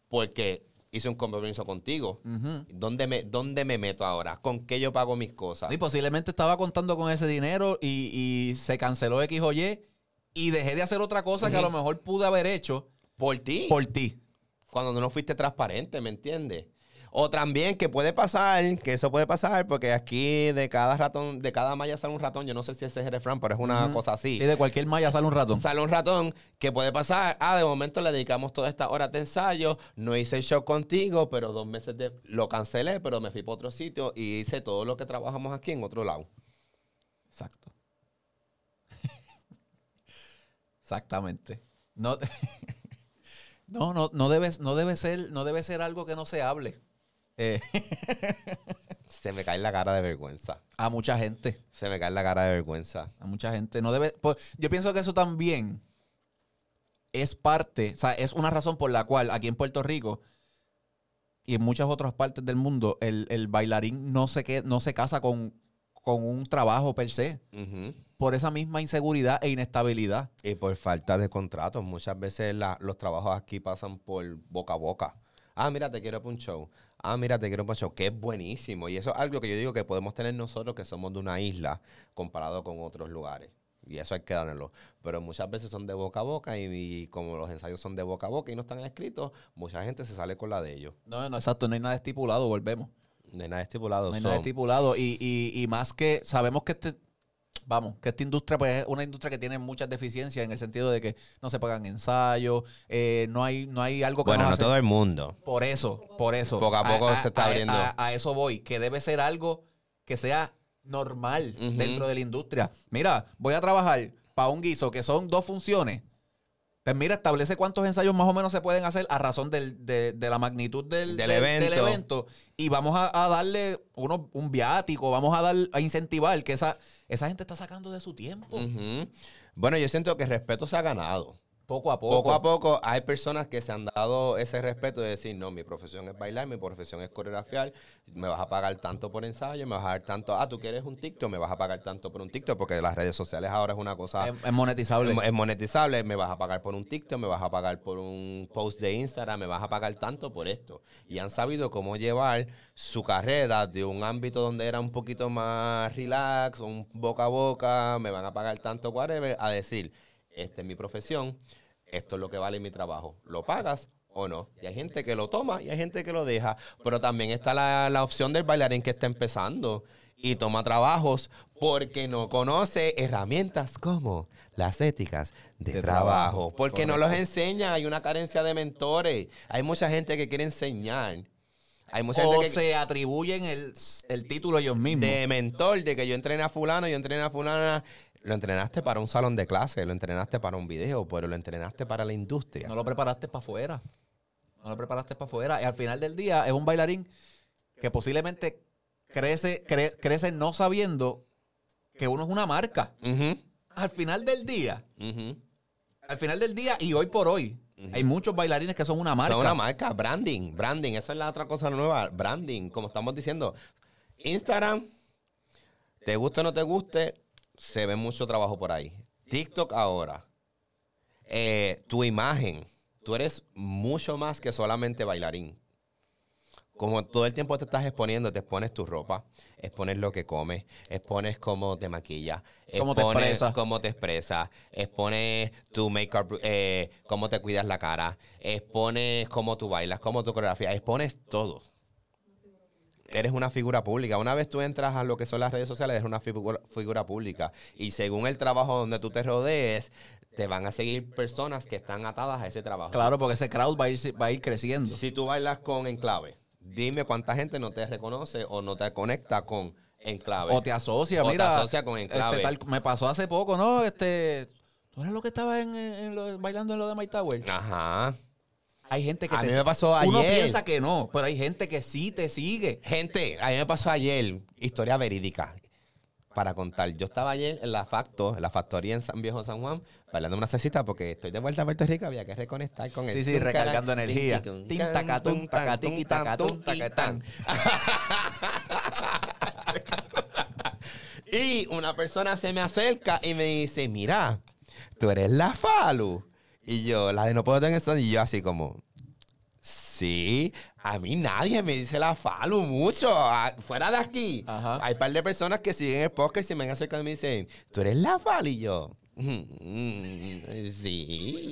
porque hice un compromiso contigo. ¿Dónde, me, ¿Dónde me meto ahora? ¿Con qué yo pago mis cosas? Y posiblemente estaba contando con ese dinero y, y se canceló X o Y y dejé de hacer otra cosa que a lo mejor pude haber hecho Por ti. por ti. Cuando no fuiste transparente, ¿me entiendes? O también que puede pasar, que eso puede pasar, porque aquí de cada ratón, de cada malla sale un ratón. Yo no sé si ese es el refrán, pero es una cosa así. Sí, de cualquier malla sale un ratón. Sale un ratón que puede pasar. Ah, de momento le dedicamos todas estas horas de ensayo. No hice el show contigo, pero dos meses de, lo cancelé, pero me fui para otro sitio y hice todo lo que trabajamos aquí en otro lado. Exacto. Exactamente. No, no, no, no debe, no debe ser, no debe ser algo que no se hable. Eh, Se me cae la cara de vergüenza. a mucha gente. Se me cae la cara de vergüenza. A mucha gente. No debe. pues, yo pienso que eso también es parte, o sea, es una razón por la cual aquí en Puerto Rico y en muchas otras partes del mundo, el, el bailarín no se, que, no se casa con, con un trabajo per se. Por esa misma inseguridad e inestabilidad. Y por falta de contratos. Muchas veces la- los trabajos aquí pasan por boca a boca. Ah, mira, te quiero para un show. Ah, mira, te quiero un show. Que es buenísimo. Y eso es algo que yo digo que podemos tener nosotros que somos de una isla comparado con otros lugares. Y eso hay que darlo. Pero muchas veces son de boca a boca y, y como los ensayos son de boca a boca y no están escritos, mucha gente se sale con la de ellos. No, no, exacto, no hay nada estipulado, volvemos. No hay nada estipulado. No hay nada estipulado. Y, y, y más que sabemos que este, vamos, que esta industria pues, es una industria que tiene muchas deficiencias en el sentido de que no se pagan ensayos, eh, no hay, no hay algo que Bueno, nos no hace- todo el mundo. Por eso, por eso. Poco a poco se está abriendo. A, a eso voy, que debe ser algo que sea normal dentro de la industria. Mira, voy a trabajar para un guiso que son dos funciones. Pues mira, establece cuántos ensayos más o menos se pueden hacer a razón del- de, de la magnitud del, Del del- evento. del evento. Y vamos a, a darle uno, un viático, vamos a dar a incentivar que esa, esa gente está sacando de su tiempo. Bueno, yo siento que el respeto se ha ganado. Poco a poco. Poco a poco hay personas que se han dado ese respeto de decir, no, mi profesión es bailar, mi profesión es coreografiar, me vas a pagar tanto por ensayo, me vas a dar tanto, ah, tú quieres un TikTok, me vas a pagar tanto por un TikTok, porque las redes sociales ahora es una cosa... Es, es monetizable. Es monetizable, me vas a pagar por un TikTok, me vas a pagar por un post de Instagram, me vas a pagar tanto por esto. Y han sabido cómo llevar su carrera de un ámbito donde era un poquito más relax, un boca a boca, me van a pagar tanto, whatever, a decir, esta es mi profesión, esto es lo que vale mi trabajo. ¿Lo pagas? O no. Y hay gente que lo toma y hay gente que lo deja. Pero también está la, la opción del bailarín que está empezando y toma trabajos porque no conoce herramientas como las éticas de, De trabajo. trabajo, Porque no los enseña. Hay una carencia de mentores. Hay mucha gente que quiere enseñar. Hay mucha o gente que, se atribuyen el, el título ellos mismos. de mentor, de que yo entrené a fulano, yo entrené a fulana. Lo entrenaste para un salón de clase, lo entrenaste para un video, pero lo entrenaste para la industria. No lo preparaste para afuera. No lo preparaste para afuera. Y al final del día es un bailarín que posiblemente crece, cre- crece no sabiendo que uno es una marca. Al final del día, al final del día y hoy por hoy, hay muchos bailarines que son una marca. Son una marca, branding, branding. Esa es la otra cosa nueva, branding. Como estamos diciendo, Instagram, te guste o no te guste, se ve mucho trabajo por ahí. TikTok ahora, eh, tu imagen, tú eres mucho más que solamente bailarín. Como todo el tiempo te estás exponiendo, te expones tu ropa, expones lo que comes, expones cómo te maquillas, Cómo te expones expresas. cómo te expresas, expones tu make-up, eh, cómo te cuidas la cara, expones cómo tú bailas, cómo tu coreografía, expones todo. Eres una figura pública. Una vez tú entras a lo que son las redes sociales, eres una figura, figura pública. Y según el trabajo donde tú te rodees, te van a seguir personas que están atadas a ese trabajo. Claro, porque ese crowd va a ir, va a ir creciendo. Si tú bailas con Enclave, dime cuánta gente no te reconoce o no te conecta con Enclave. O te asocia, O te mira. asocia con Enclave. este, tal- me pasó hace poco, ¿no? Este. ¿Tú eres lo que estaba en, en- en lo- bailando en lo de My Tower? Ajá. Hay gente que A te mí me pasó Uno ayer. piensa que no, pero hay gente que sí te sigue. Gente, a mí me pasó ayer, historia verídica, para contar. Yo estaba ayer en la Facto, en la factoría en San Viejo San Juan, bailando una cecita porque estoy de vuelta a Puerto Rico, había que reconectar con el... Sí, sí, recargando energía. Tin, tacatún, tacatún, y tacatán. Y una persona se me acerca y me dice, mira, tú eres la Falu. Y yo, la de no puedo tener eso. Y yo así como, sí, a mí nadie me dice la Falu mucho. Fuera de aquí. Ajá. Hay un par de personas que siguen el podcast y me han acercado y me dicen, tú eres la Falu. Y yo, "Mm, sí.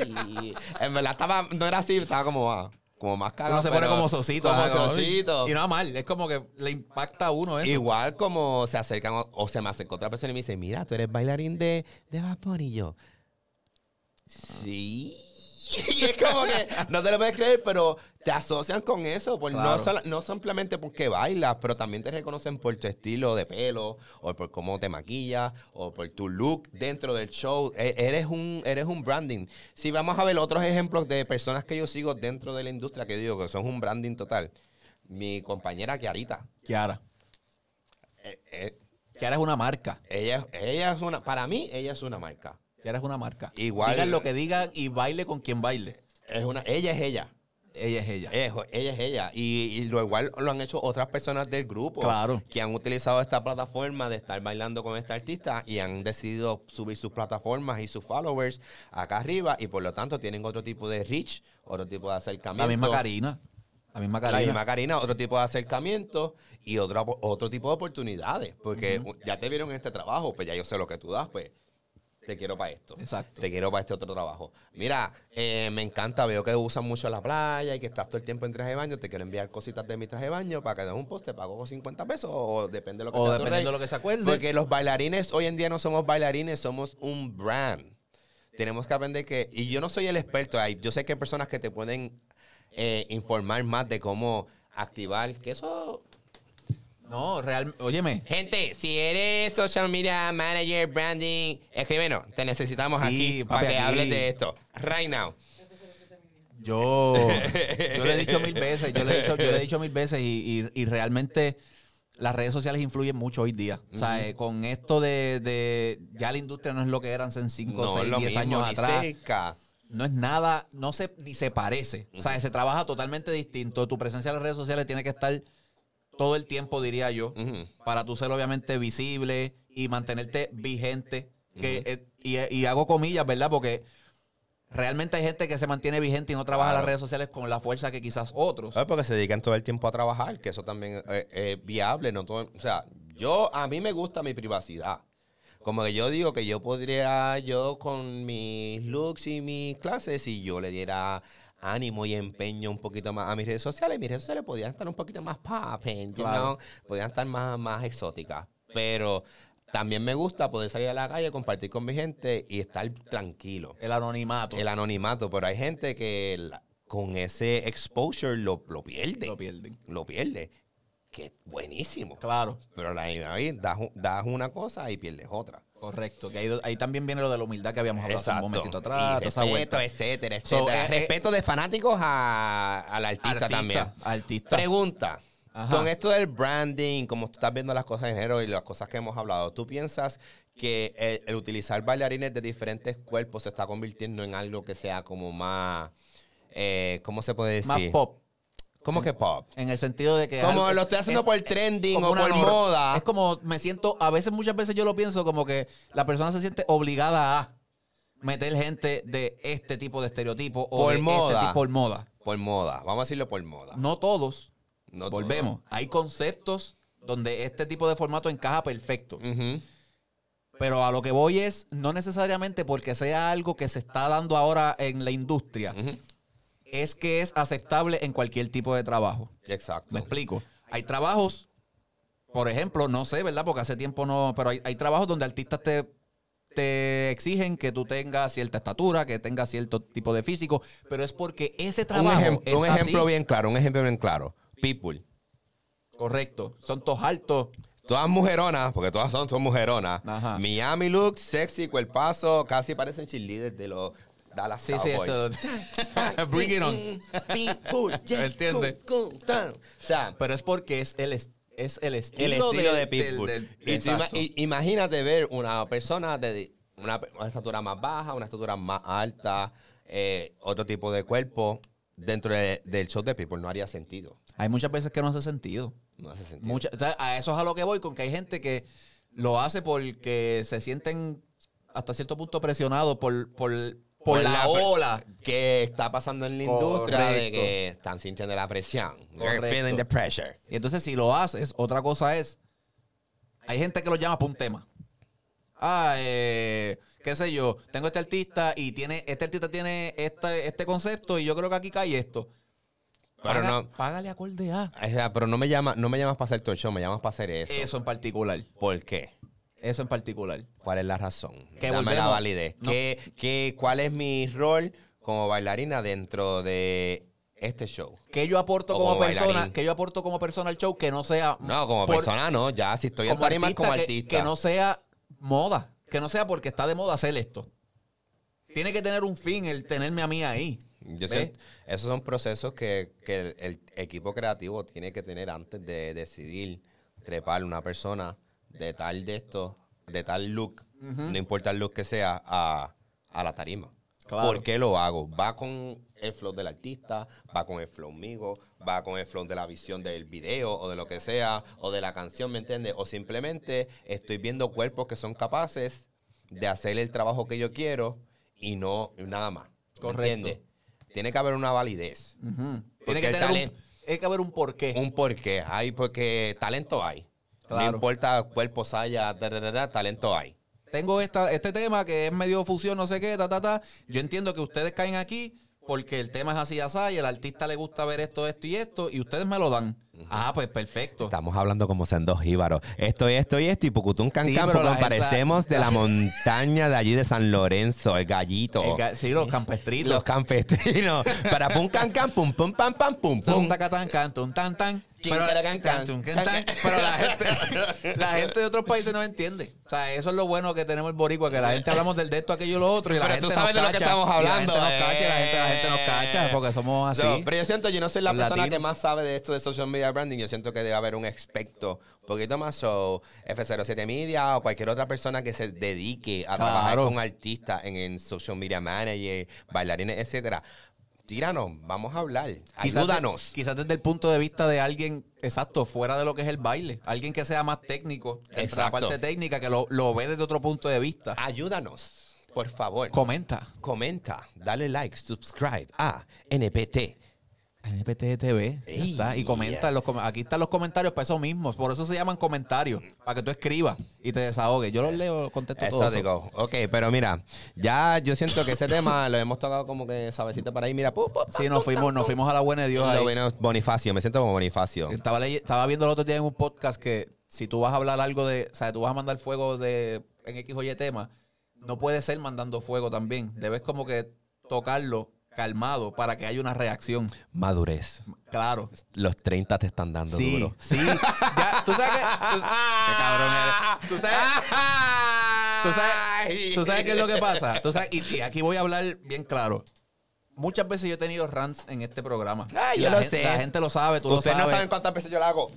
En verdad estaba, no era así, estaba como, ah, como más cagado. Uno se pone como sosito. Como. Y no mal, es como que le impacta a uno eso. Igual como se acercan o, o se me acercó otra persona y me dice, mira, tú eres bailarín de, de Bunny". Y yo, sí. Y es como que no te lo puedes creer, pero te asocian con eso. Por no, no simplemente porque bailas, pero también te reconocen por tu estilo de pelo, o por cómo te maquillas, o por tu look dentro del show. E- Eres un, eres un branding. Si vamos a ver otros ejemplos de personas que yo sigo dentro de la industria que digo que son un branding total. Mi compañera Kiarita. Kiara. eh, eh, Kiara es una marca. ella, ella es una, para mí, ella es una marca. Kiara es una marca. Igual- Digan lo que digan y baile con quien baile. Es una, ella es ella. Ella es ella. Es- ella es ella. Y, y lo igual lo han hecho otras personas del grupo. Claro. Que han utilizado esta plataforma de estar bailando con esta artista y han decidido subir sus plataformas y sus followers acá arriba y por lo tanto tienen otro tipo de reach, otro tipo de acercamiento. La misma Karina. La misma La Karina. misma Karina, otro tipo de acercamiento y otro, otro tipo de oportunidades. Porque ya te vieron en este trabajo, pues ya yo sé lo que tú das, pues te quiero para esto. Exacto. Te quiero para este otro trabajo. Mira, eh, me encanta, veo que usan mucho la playa y que estás todo el tiempo en traje de baño. Te quiero enviar cositas de mi traje de baño para que des un post, te pago 50 pesos o depende de lo que O sea dependiendo de lo que se acuerde. Porque los bailarines hoy en día no somos bailarines, somos un brand. Tenemos que aprender que, y yo no soy el experto yo sé que hay personas que te pueden eh, informar más de cómo activar, que eso No, real, óyeme. Gente, si eres social media manager, branding, escríbenos. Te necesitamos Sí, aquí papi, para que aquí. hables de esto. Right now. Yo, yo le he dicho mil veces, yo le he dicho, yo le he dicho mil veces y, y- y realmente las redes sociales influyen mucho hoy día. O sea, eh, con esto de, de ya la industria no es lo que eran hace 5, No es 6, lo 10 mismo, años ni atrás. cerca. No es nada, no se, ni se parece. O sea, se trabaja totalmente distinto. Tu presencia en las redes sociales tiene que estar todo el tiempo, diría yo, para tú ser obviamente visible y mantenerte vigente. Que, eh, y, y hago comillas, ¿verdad? Porque realmente hay gente que se mantiene vigente y no trabaja en Claro. las redes sociales con la fuerza que quizás otros. Es porque se dedican todo el tiempo a trabajar, que eso también es, es viable. No todo, o sea, yo, a mí me gusta mi privacidad. Como que yo digo que yo podría, yo con mis looks y mis clases, si yo le diera ánimo y empeño un poquito más a mis redes sociales, mis redes sociales podrían estar un poquito más popping, you Claro. know, podrían estar más, más exóticas. Pero también me gusta poder salir a la calle, compartir con mi gente y estar tranquilo El anonimato. el anonimato, pero hay gente que la- con ese exposure lo, lo pierde. Lo pierden. Lo pierde. Que es buenísimo. Claro, Pero la ahí das, das una cosa y pierdes otra. Correcto. Que ahí, ahí también viene lo de la humildad que habíamos hablado hace un momentito atrás. Y respeto, etcétera, So, etcétera. eh, eh, respeto de fanáticos a- al artista, Artista, también. artista. Pregunta. Ajá. Con esto del branding, como tú estás viendo las cosas en género y las cosas que hemos hablado, ¿tú piensas que el, el utilizar bailarines de diferentes cuerpos se está convirtiendo en algo que sea como más, eh, ¿cómo se puede decir? Más pop. ¿Cómo que pop? En el sentido de que. Como algo- lo estoy haciendo es- por trending o por moda. Es como me siento, a veces, muchas veces yo lo pienso como que la persona se siente obligada a meter gente de este tipo de estereotipo o Por de moda. este tipo por moda. Por moda. Vamos a decirlo por moda. No todos. No volvemos. Hay conceptos donde este tipo de formato encaja perfecto. Pero a lo que voy es, no necesariamente porque sea algo que se está dando ahora en la industria. Es que es aceptable en cualquier tipo de trabajo. Exacto. Me explico. Hay trabajos, por ejemplo, no sé, ¿verdad? Porque hace tiempo no, pero hay, hay trabajos donde artistas te, te exigen que tú tengas cierta estatura, que tengas cierto tipo de físico, pero es porque ese Un, trabajo ejem- es un así. ejemplo bien claro, un ejemplo bien claro. People. Correcto. Son todos altos. Todas mujeronas, porque todas son, son mujeronas. Ajá. Miami look, sexy, cuerpazo, casi parecen cheerleaders de los Dallas Sí, sí, Cowboys. esto. Bring it on. ¿Entiendes? O sea, Pero es porque es el, es, el estilo, el estilo del- de Pitbull. del- Y imagínate ver una persona de una, una estatura más baja, una estatura más alta, eh, otro tipo de cuerpo dentro de- del show de People. No haría sentido. Hay muchas veces que no hace sentido. No hace sentido. Mucha- o sea, a eso es a lo que voy, con que hay gente que lo hace porque se sienten hasta cierto punto presionados por, por, por la pre- ola. que está pasando en la industria de que están sintiendo la presión. They're feeling the pressure. Y entonces si lo haces, otra cosa es, hay gente que lo llama para un tema. Ah, eh, qué sé yo, tengo este artista y tiene, este artista tiene este, este concepto y yo creo que aquí cae esto. Pero Paga- no, Págale acorde a. o sea, pero no me llama, no me llamas para hacer todo el show, me llamas para hacer eso. Eso en particular. ¿Por qué? Eso en particular. ¿Cuál es la razón? Que Dame la volvemos. validez. No. ¿Qué, qué, ¿Cuál es mi rol como bailarina dentro de este show? que yo aporto como, como persona, bailarín. que yo aporto como persona al show que no sea No, como por- persona no, ya si estoy en tarima como artista. Que, no sea moda, que no sea porque está de moda hacer esto. Tiene que tener un fin el tenerme a mí ahí. Yo sé, esos son procesos que, que el, el equipo creativo tiene que tener antes de decidir trepar una persona de tal de esto, de tal look, no importa el look que sea, a, a la tarima. Claro. ¿Por qué lo hago? Va con el flow del artista, va con el flow mío, va con el flow de la visión del video o de lo que sea, o de la canción, ¿me entiendes? O simplemente estoy viendo cuerpos que son capaces de hacer el trabajo que yo quiero y no nada más. ¿me Correcto. entiendes? Tiene que haber una validez. Tiene que tener un, que haber un porqué. Un porqué. Hay porque talento hay. Claro. No importa cuerpo, saya, talento hay. tengo esta, este tema que es medio fusión, no sé qué, ta, ta, ta. Yo entiendo que ustedes caen aquí porque el tema es así, así, y el artista le gusta ver esto, esto y esto, y ustedes me lo dan. Ah, pues perfecto. Estamos hablando como sean dos jíbaros. Esto y esto y esto y Pucutún Can Sí, Can, porque nos gente- parecemos de la montaña de allí de San Lorenzo, el gallito. El ga- sí, los campestritos. Los campestrinos. Para pum can can, pum pum pam pam pum Son pum. tacatán, cantun, tan, tan. Pero. Pero la gente, la gente de otros países no entiende. O sea, eso es lo bueno que tenemos el boricua, que la gente hablamos del de esto, aquello y lo otro, y la Pero gente tú sabes nos de lo que cacha, estamos hablando, La gente nos cacha, y la gente, la eh. gente nos cacha, porque somos así. No, pero yo siento, yo no soy la persona que más sabe de esto de social media branding. Yo siento que debe haber un experto un poquito más o F07 Media o cualquier otra persona que se dedique a trabajar Claro. con artistas en el social media manager, bailarines, etcétera. Tíranos, vamos a hablar. Quizás Ayúdanos. de- quizás desde el punto de vista de alguien, exacto, fuera de lo que es el baile. Alguien que sea más técnico, entre la parte técnica, que lo, lo ve desde otro punto de vista. Ayúdanos, por favor. Comenta. Comenta, dale like, subscribe a NPT. NPT TV. ya Ey, está. Y comenta. en los com- aquí están los comentarios para eso mismo. Por eso se llaman comentarios. Para que tú escribas y te desahogues. Yo los leo, contesto todo Eso digo. Ok, pero mira, ya yo siento que ese tema lo hemos tocado como que sabecito para ahí. Mira, pu, pu, Sí, nos fuimos, nos fuimos a la buena de Dios ahí. Bonifacio, me siento como Bonifacio. Estaba, estaba viendo el otro día en un podcast que si tú vas a hablar algo de, o sea, tú vas a mandar fuego de en X o Y tema, no puede ser mandando fuego también. Debes como que tocarlo calmado para que haya una reacción. Madurez. Claro. Los 30 te están dando Sí, duro. sí. Ya, tú sabes que. tú- qué cabrón eres. Tú sabes. Tú sabes, tú sabes qué es lo que pasa. Tú sabes- y, y aquí voy a hablar bien claro. Muchas veces yo he tenido rants en este programa. Ay, yo la lo gente- sé. La gente lo sabe, tú Ustedes lo no sabes. saben cuántas veces yo la hago.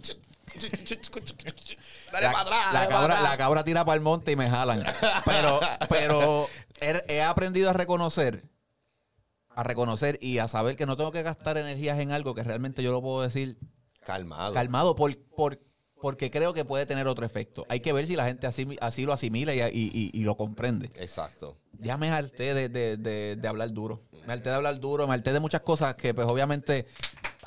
Dale la, para atrás. la dale cabra, para la atrás. cabra tira para el monte y me jalan. Pero, pero he, he aprendido a reconocer, a reconocer y a saber que no tengo que gastar energías en algo que realmente yo lo puedo decir Calmado. calmado por, por- porque creo que puede tener otro efecto. Hay que ver si la gente así, así lo asimila y, y- y- lo comprende. Exacto. Ya me harté de, de- de- de hablar duro. Me harté de hablar duro, me harté de muchas cosas que pues obviamente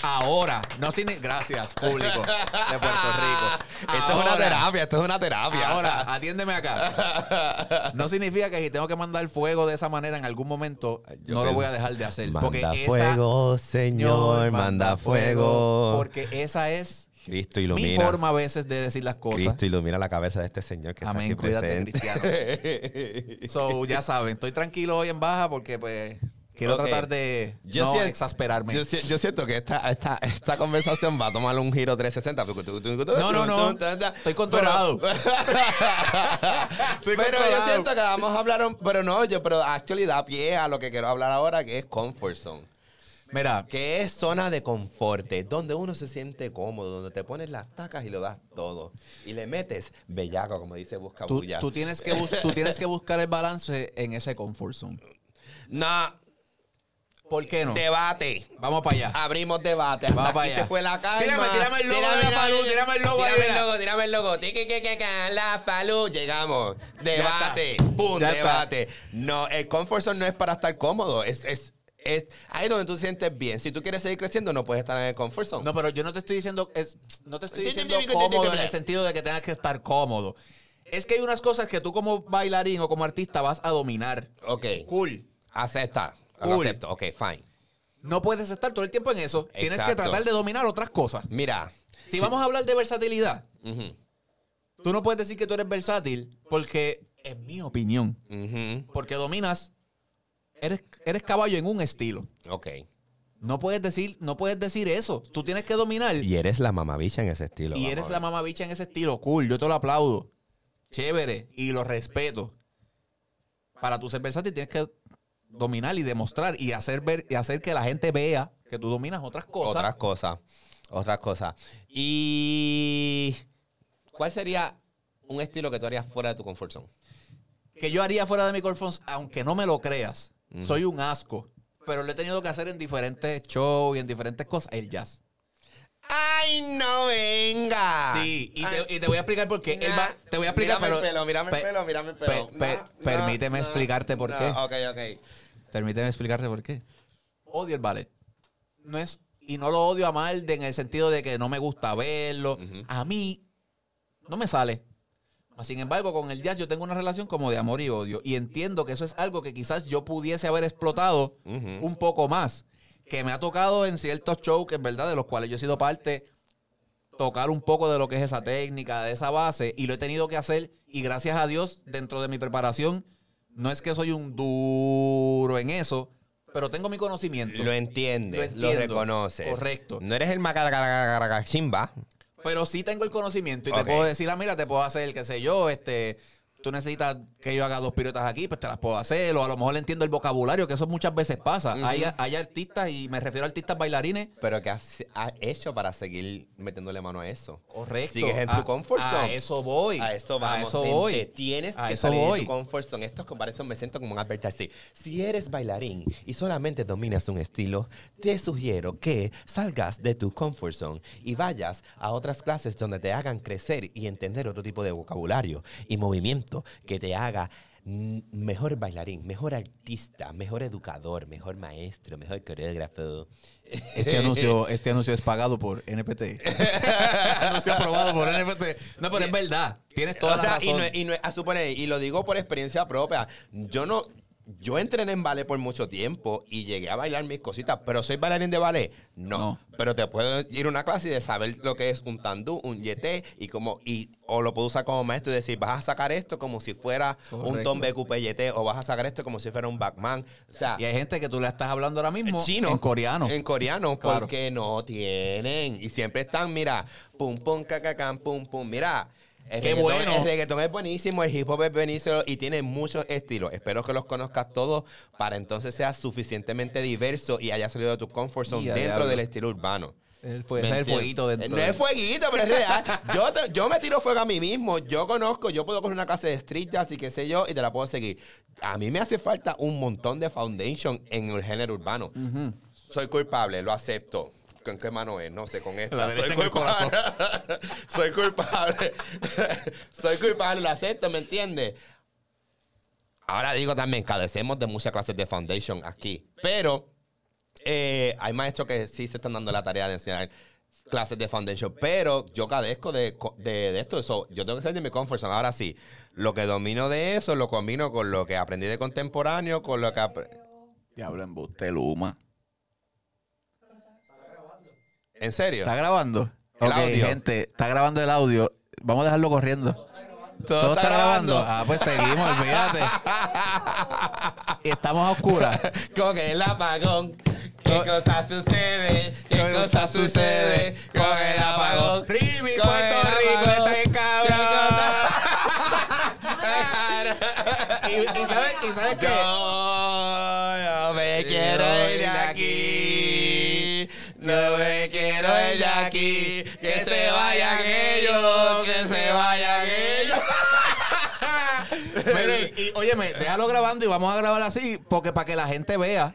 ahora, no sin gracias público de Puerto Rico. Esto es una terapia, esto es una terapia. Ahora, atiéndeme acá. No significa que si tengo que mandar fuego de esa manera en algún momento, Yo no lo voy a dejar de hacer. Manda porque esa- fuego, Señor, manda fuego. Porque esa es Cristo mi forma a veces de decir las cosas. Cristo ilumina la cabeza de este señor que Amén, está aquí cuídate, presente. So, ya saben, estoy tranquilo hoy en baja porque pues quiero tratar de Yo no exasperarme. Yo, si- yo siento que esta, esta, esta conversación va a tomar un giro 360. No, no, no. Estoy controlado. Pero, pero yo siento que vamos a hablar, un- pero no, yo, pero actually da pie a lo que quiero hablar ahora, que es comfort zone. Mira, Que es zona de confort, donde uno se siente cómodo, donde te pones las tacas y lo das todo. Y le metes bellaco, como dice Busca tú, Bulla. tú tienes que bus- tú tienes que buscar el balance en ese comfort zone. No, ¿Por qué no? debate. Vamos para allá. Abrimos debate. Vamos Hasta para aquí allá. se fue la calma. Tírame, tírame el logo de la Falú, tírame el logo Tírame el logo, tírame el logo. Tiqui, que, que, que, la Falú. Llegamos. Debate. Pum, Ya está. debate. No, el comfort zone no es para estar cómodo. Es, es, es ahí donde tú te sientes bien. Si tú quieres seguir creciendo, no puedes estar en el comfort zone. No, pero yo no te estoy diciendo, es- no te estoy diciendo cómodo en el sentido de que tengas que estar cómodo. Es que hay unas cosas que tú como bailarín o como artista vas a dominar. Ok. Cool. Acepta. Lo Cool. acepto. Ok, fine. No puedes estar todo el tiempo en eso. Tienes que tratar de dominar otras cosas. Mira. Si vamos a hablar de versatilidad, tú no puedes decir que tú eres versátil porque, en mi opinión, porque dominas, eres, eres caballo en un estilo. Ok. No puedes decir, no puedes decir eso. Tú tienes que dominar. Y eres la mamabicha en ese estilo. y eres la mamabicha en ese estilo. Cool, yo te lo aplaudo. Chévere. Y lo respeto. Para tú ser versátil tienes que dominar y demostrar y hacer ver y hacer que la gente vea que tú dominas otras cosas. Otras cosas. Otras cosas. Y. ¿Cuál sería un estilo que tú harías fuera de tu comfort zone? Que yo haría fuera de mi comfort zone, aunque no me lo creas. Soy un asco. Pero lo he tenido que hacer en diferentes shows y en diferentes cosas. El jazz. ¡Ay, no venga! Sí, y te, y te voy a explicar por qué. Él va- te voy a explicar, mírame pero... el pelo, mírame el pe- pelo, mírame el pe- pelo. permíteme explicarte por qué. Ok, ok. Permíteme explicarte por qué. Odio el ballet. No es, y no lo odio a mal de- en el sentido de que no me gusta verlo. A mí no me sale. Sin embargo, con el jazz yo tengo una relación como de amor y odio. Y entiendo que eso es algo que quizás yo pudiese haber explotado un poco más. Que me ha tocado en ciertos shows, que es verdad, de los cuales yo he sido parte, tocar un poco de lo que es esa técnica, de esa base, y lo he tenido que hacer. Y gracias a Dios, dentro de mi preparación, no es que soy un duro en eso, pero tengo mi conocimiento. Lo entiendes, Lo lo, reconoces. Correcto. No eres el macaracachimba. Pero sí tengo el conocimiento y te puedo decir, ah, mira, te puedo hacer, qué sé yo, este, tú necesitas que yo haga dos piruetas aquí, pues te las puedo hacer, o a lo mejor entiendo el vocabulario, que eso muchas veces pasa. hay, hay artistas, y me refiero a artistas bailarines, Pero ¿qué has, has hecho para seguir metiéndole mano a eso? correcto. Sigues en A- tu comfort A zone. eso voy. A eso vamos. A eso voy. Tienes A que eso salir voy. de tu comfort zone. Estos comparaciones me siento como un advertising. Si eres bailarín y solamente dominas un estilo, te sugiero que salgas de tu comfort zone y vayas a otras clases donde te hagan crecer y entender otro tipo de vocabulario y movimiento que te haga mm, mejor bailarín, mejor artista, mejor educador, mejor maestro, mejor coreógrafo. Este anuncio, este anuncio es pagado por NPT. anuncio aprobado por NPT. No, pero es verdad. Tienes toda o sea, la razón. y, no, es- y no es- a suponer, y lo digo por experiencia propia. Yo no, yo entrené en ballet por mucho tiempo y llegué a bailar mis cositas, pero soy bailarín de ballet. No. No. Pero te puedo ir a una clase y de saber lo que es un tandú, un yeté y como y o lo puedo usar como maestro y decir, vas a sacar esto como si fuera un tombe coupé yeté o vas a sacar esto como si fuera un backman. O sea, Y hay gente que tú le estás hablando ahora mismo chino. en coreano. En coreano, Claro. porque no tienen. Y siempre están, mira, pum, pum, cacacán, pum, pum. Mira. El Qué reggaetón- bueno. El reggaetón es buenísimo, el hip hop es buenísimo y tiene muchos estilos. Espero que los conozcas todos para entonces seas suficientemente diverso y hayas salido de tu comfort zone dentro del estilo urbano. El fue- ¿Me ese es el fueguito dentro. No de- es fueguito, pero es real. Yo, te- yo me tiro fuego a mí mismo. Yo conozco, yo puedo coger una clase de street jazz y qué sé yo, y te la puedo seguir. A mí me hace falta un montón de foundation en el género urbano. Soy culpable, lo acepto. ¿Con qué mano es? No sé, con esta. La derecha Soy en el culpable. Soy culpable. Soy culpable, lo acepto, ¿me entiendes? Ahora digo también, cadecemos de muchas clases de foundation aquí. Pero eh, hay maestros que sí se están dando la tarea de enseñar clases de foundation, pero yo cadezco de, de, de esto. So, yo tengo que salir de mi comfort zone. Ahora sí, lo que domino de eso lo combino con lo que aprendí de contemporáneo, con lo que... apre- Diablo, embuste, Luma. ¿En serio? ¿Está grabando? El ok, audio. gente, está grabando el audio. Vamos a dejarlo corriendo. ¿Todo, está, grabando? Ah, pues seguimos, olvídate. y estamos a oscuras. Con el apagón. ¿Qué Co- cosa sucede? ¿Qué ¿Qué cosa sucede? Con el apagón. Rimi, Puerto Rico, está en ¿Qué y, y sabes, y sabes qué? Yo, yo me quiero ir de aquí. No me quiero ir de aquí. Que se vayan ellos. Que se vayan ellos. Mira, y, y, óyeme, déjalo grabando y vamos a grabar así, porque para que la gente vea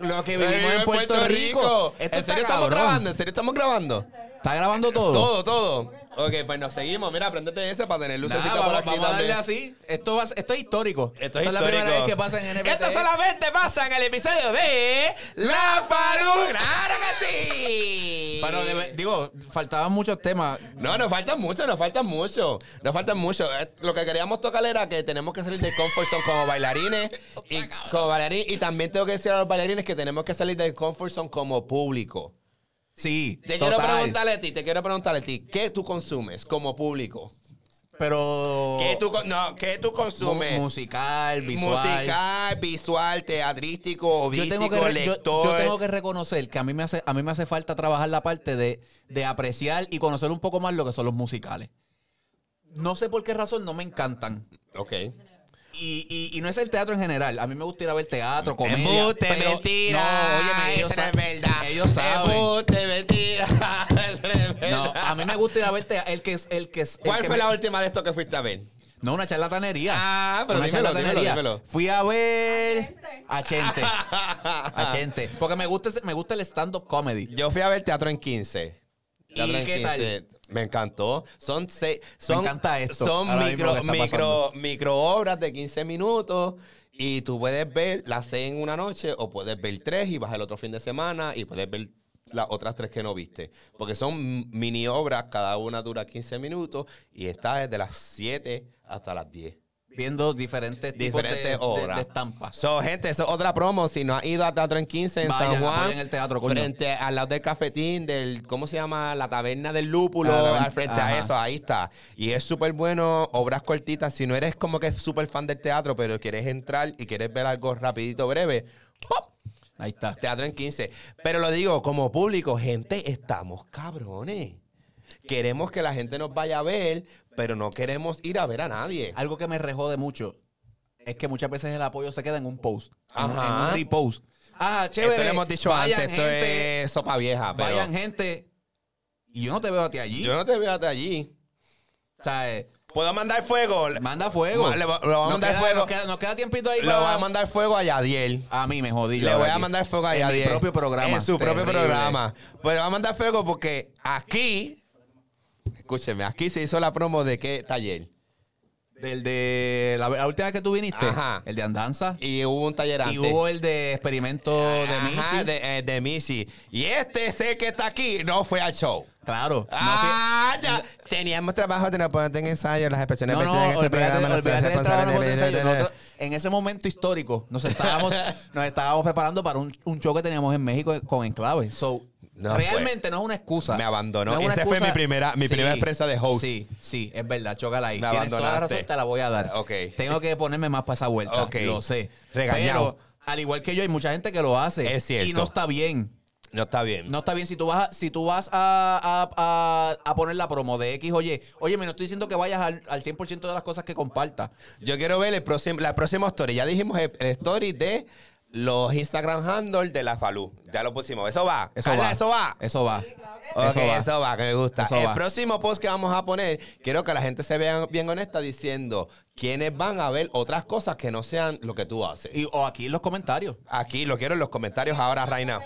lo que vivimos en Puerto, Rico. Esto ¿En está serio estamos cabrón. grabando? ¿En serio estamos grabando? ¿Está grabando todo? Todo, todo. Ok, pues nos seguimos. Mira, aprendete ese para tener Nada, lucecita por vamos, aquí vamos a darle también. así. Esto, va, esto es histórico. Esto es la primera vez que pasa en NPT. Esto solamente pasa en el episodio de La Falú. ¡Claro que sí! Pero debe- digo, faltaban muchos temas. No, nos faltan mucho, nos faltan mucho. Nos faltan mucho. Eh, Lo que queríamos tocar era que tenemos que salir del comfort zone como bailarines. y, como bailarines. Y también tengo que decir a los bailarines que tenemos que salir del comfort zone como público. Sí, Te total. quiero preguntarle a ti, te quiero preguntarle a ti, ¿qué tú consumes como público? Pero... ¿Qué tú, con- no, ¿qué tú mu- consumes? musical, visual. Musical, visual, teatrístico, Yo tengo, ovístico, que, re- yo- lector. yo tengo que reconocer que a mí me hace, a mí me hace falta trabajar la parte de, de apreciar y conocer un poco más lo que son los musicales. No sé por qué razón no me encantan. Ok. Y, y, y no es el teatro en general. A mí me gusta ir a ver teatro, comedia. Embuste, pero- mentira. No, óyeme, ellos eso no es verdad. Ellos saben. Embuste, mentira. eso no es verdad. No, a mí me gusta ir a ver teatro. El que es, el que es, el ¿Cuál que fue me- la última de esto que fuiste a ver? No, una charlatanería. Ah, pero una dímelo, charlatanería. dímelo, dímelo. Fui a ver a Chente. A Chente. Porque me gusta, me gusta el stand-up comedy. Yo fui a ver teatro en 15. ¿Y qué tal? Me encantó. Son seis. Son, encanta esto, Son micro, micro, micro obras de 15 minutos. Y tú puedes ver las seis en una noche o puedes ver tres y vas el otro fin de semana y puedes ver las otras tres que no viste. Porque son mini obras, cada una dura 15 minutos y está desde las 7 hasta las 10. Viendo diferentes tipos Diferentes de- obras. de estampas. So, gente, eso es otra promo. Si no has ido a Teatro en 15 en Vayan, San Juan, apoyen el teatro, coño. frente al lado del cafetín, del, ¿cómo se llama? La taberna del lúpulo, Ah, al frente ajá. a eso, ahí está. Y es súper bueno, obras cortitas. Si no eres como que súper fan del teatro, pero quieres entrar y quieres ver algo rapidito, breve, ¡pop! Ahí está. Teatro en 15. Pero lo digo, como público, gente, estamos cabrones. Queremos que la gente nos vaya a ver, pero no queremos ir a ver a nadie. Algo que me rejode mucho es que muchas veces el apoyo se queda en un post, en, un- en Ajá. un repost. Ah, chévere. Esto lo hemos dicho Vayan, antes, esto es sopa vieja. Pero Vayan gente. Y yo no te veo a ti allí. Yo no te veo hasta allí. O sea, eh, ¿Puedo mandar fuego? manda fuego. Le a Nos mandar queda- fuego. Nos queda, nos queda tiempito ahí Le para- voy a mandar fuego a Yadiel. A mí me jodí. Le voy a mandar fuego a En mi Yadiel. propio programa. En su propio programa. Pues le voy a mandar fuego porque aquí, escúcheme, aquí se hizo la promo de qué taller. Del de la, la última vez que tú viniste. Ajá. El de andanza. Y hubo un taller antes. Y hubo el de experimento de Michi. De, eh, de Michi. Y este sé que está aquí no fue al show. Claro. Ah, ya. Teníamos trabajo de no poner en ensayo las expresiones No, no, este programa, de en ese momento histórico nos estábamos, nos estábamos preparando para un, un show que teníamos en México con Enclave. So, No, realmente no es una excusa. Me abandonó. No es Esa fue mi primera- mi primera empresa de host. Sí, sí, es verdad, chócala ahí. Me Tienes toda la razón, te la voy a dar. Tengo que ponerme más para esa vuelta. Lo sé. Regañado. Pero, al igual que yo, hay mucha gente que lo hace. Es cierto. Y no está bien. No está bien. No está bien. Si tú vas a, si tú vas a, a- a- a poner la promo de X, oye, oye, me no estoy diciendo que vayas al, al 100% de las cosas que compartas. Yo quiero ver el próximo, la próxima story. Ya dijimos el, el story de los Instagram handles de la Falú. Ya lo pusimos. Eso va. Eso Carla, va. Eso va. Eso va. Ok, Eso va. eso va, que me gusta. Eso el va. próximo post que vamos a poner, quiero que la gente se vea bien honesta diciendo quiénes van a ver otras cosas que no sean lo que tú haces. Y, o aquí en los comentarios. Aquí lo quiero en los comentarios ahora, Reina.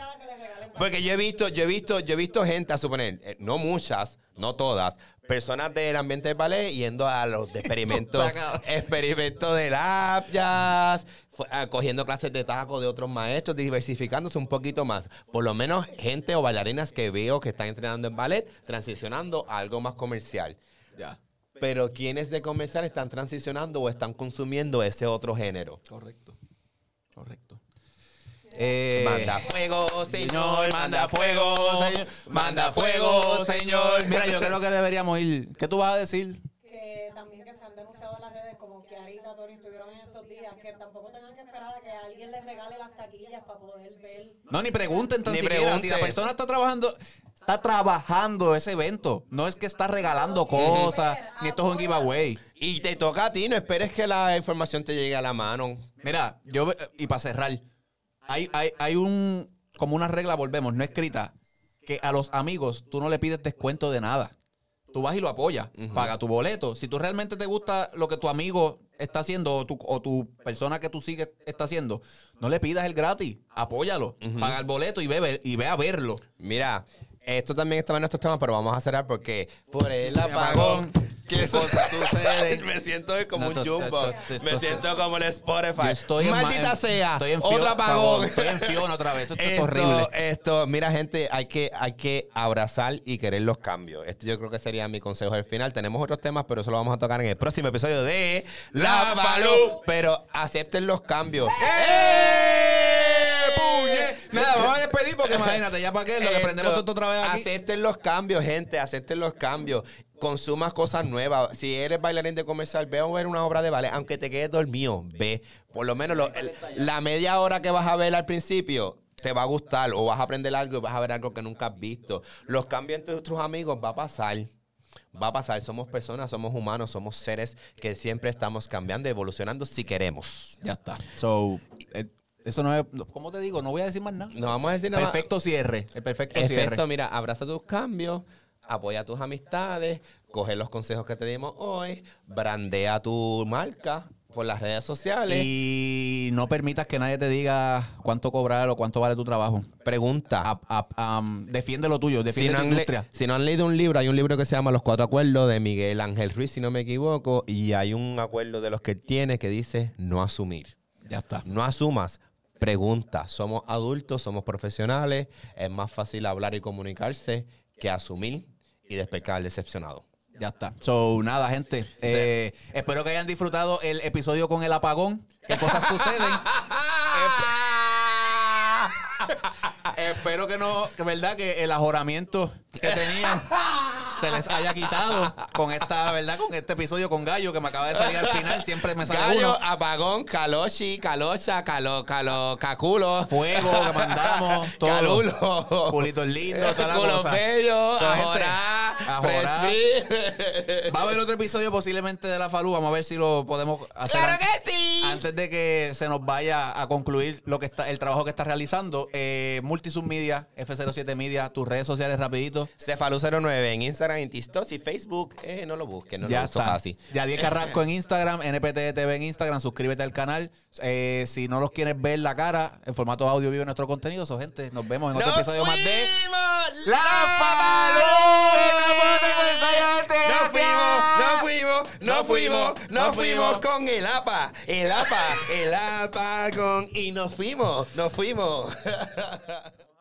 Porque yo he visto, yo he visto, yo he visto gente, a suponer, eh, no muchas, no todas, personas del ambiente del ballet yendo a los de experimentos, experimentos de lap jazz, ah, cogiendo clases de taco de otros maestros, diversificándose un poquito más. Por lo menos gente o bailarinas que veo que están entrenando en ballet, transicionando a algo más comercial. Ya. Pero quienes de comercial están transicionando o están consumiendo ese otro género. Correcto. Eh, Manda fuego, Señor, manda fuego, señor, manda fuego, señor. Mira, yo creo que deberíamos ir. ¿Qué tú vas a decir? que también que se han denunciado en las redes como que Arita, Tony estuvieron en estos días, que tampoco tengan que esperar a que alguien les regale las taquillas para poder ver. No, ni pregunten tan Ni siquiera. Si la persona está trabajando, está trabajando ese evento. No es que está regalando cosas, ni esto es un giveaway. Y te toca a ti, no esperes que la información te llegue a la mano. Mira, yo y para cerrar, hay, hay, hay un como una regla, volvemos, no escrita, que a los amigos tú no le pides descuento de nada. Tú vas y lo apoyas, paga tu boleto. Si tú realmente te gusta lo que tu amigo está haciendo o tu, o tu persona que tú sigues está haciendo, no le pidas el gratis, apóyalo, paga el boleto y ve, ve- y ve a verlo. Mira, esto también estaba en nuestros temas, pero vamos a cerrar porque por el apagón, Me siento como un jumbo. Me to- siento como el Spotify. Estoy Maldita sea. estoy en otro apagón. estoy en Fiona otra vez. Esto, es horrible. esto, mira, gente, hay que, hay que abrazar y querer los cambios. Esto yo creo que sería mi consejo al final. Tenemos otros temas, pero eso lo vamos a tocar en el próximo episodio de La Palú. Pero acepten los cambios. ¡Eh! ¡Puñe! Nada, vamos a despedir porque imagínate, ya para qué, lo que Esto, prendemos todo otra vez aquí. Acepten los cambios, gente, acepten los cambios. Consumas cosas nuevas. Si eres bailarín de comercial, ve a ver una obra de ballet, aunque te quedes dormido, ve. Por lo menos lo- el- la media hora que vas a ver al principio te va a gustar o vas a aprender algo y vas a ver algo que nunca has visto. Los cambios entre tus amigos va a pasar. Va a pasar, somos personas, somos humanos, somos seres que siempre estamos cambiando, evolucionando si queremos. Ya está. So, eh, eso no es. no, ¿Cómo te digo? No voy a decir más nada. No vamos a decir nada. más. Perfecto cierre. El perfecto Perfecto, cierre. mira, abraza tus cambios, apoya tus amistades, coge los consejos que te dimos hoy, brandea tu marca por las redes sociales. Y no permitas que nadie te diga cuánto cobrar o cuánto vale tu trabajo. pregunta. A- a- am, defiende lo tuyo, si defiende no, tu han le- industria. si no han leído un libro, hay un libro que se llama Los Cuatro Acuerdos de Miguel Ángel Ruiz, si no me equivoco, y hay un acuerdo de los que él tiene que dice no asumir. Ya está. No asumas, pregunta. Somos adultos, somos profesionales. Es más fácil hablar y comunicarse que asumir y despecar decepcionado. Ya está. So, nada, gente. Eh, espero que hayan disfrutado el episodio con el apagón. ¿Qué cosas suceden? Espero que no, que verdad que el ajoramiento que tenían se les haya quitado con esta, ¿verdad? Con este episodio con Gallo que me acaba de salir al final. Siempre me sale Gallo, uno. apagón, caloshi, calocha, calo, calo, caculo. Fuego que mandamos, todo. Calulo. Culitos lindos, toda la Culo cosa. bello, fresfrí. Va a haber otro episodio posiblemente de la Falú. Vamos a ver si lo podemos hacer. ¡Claro antes- que sí! Antes de que se nos vaya a concluir lo que está, el trabajo que está realizando, eh, Multisub Media, F07 Media, tus redes sociales rapidito. Cefalu09 en Instagram, en TikTok y Facebook. Eh, no lo busques, no ya lo está. así. Yadier Carrasco en Instagram, NPT TV en Instagram, suscríbete al canal. Eh, si no los quieres ver la cara, en formato audio vive nuestro contenido. So, gente, nos vemos en otro ¡Nos episodio más de! La. Nos fuimos, nos fuimos, Nos fuimos, fuimos fuimos. con el APA, el APA, el APA con... Y nos fuimos, nos fuimos.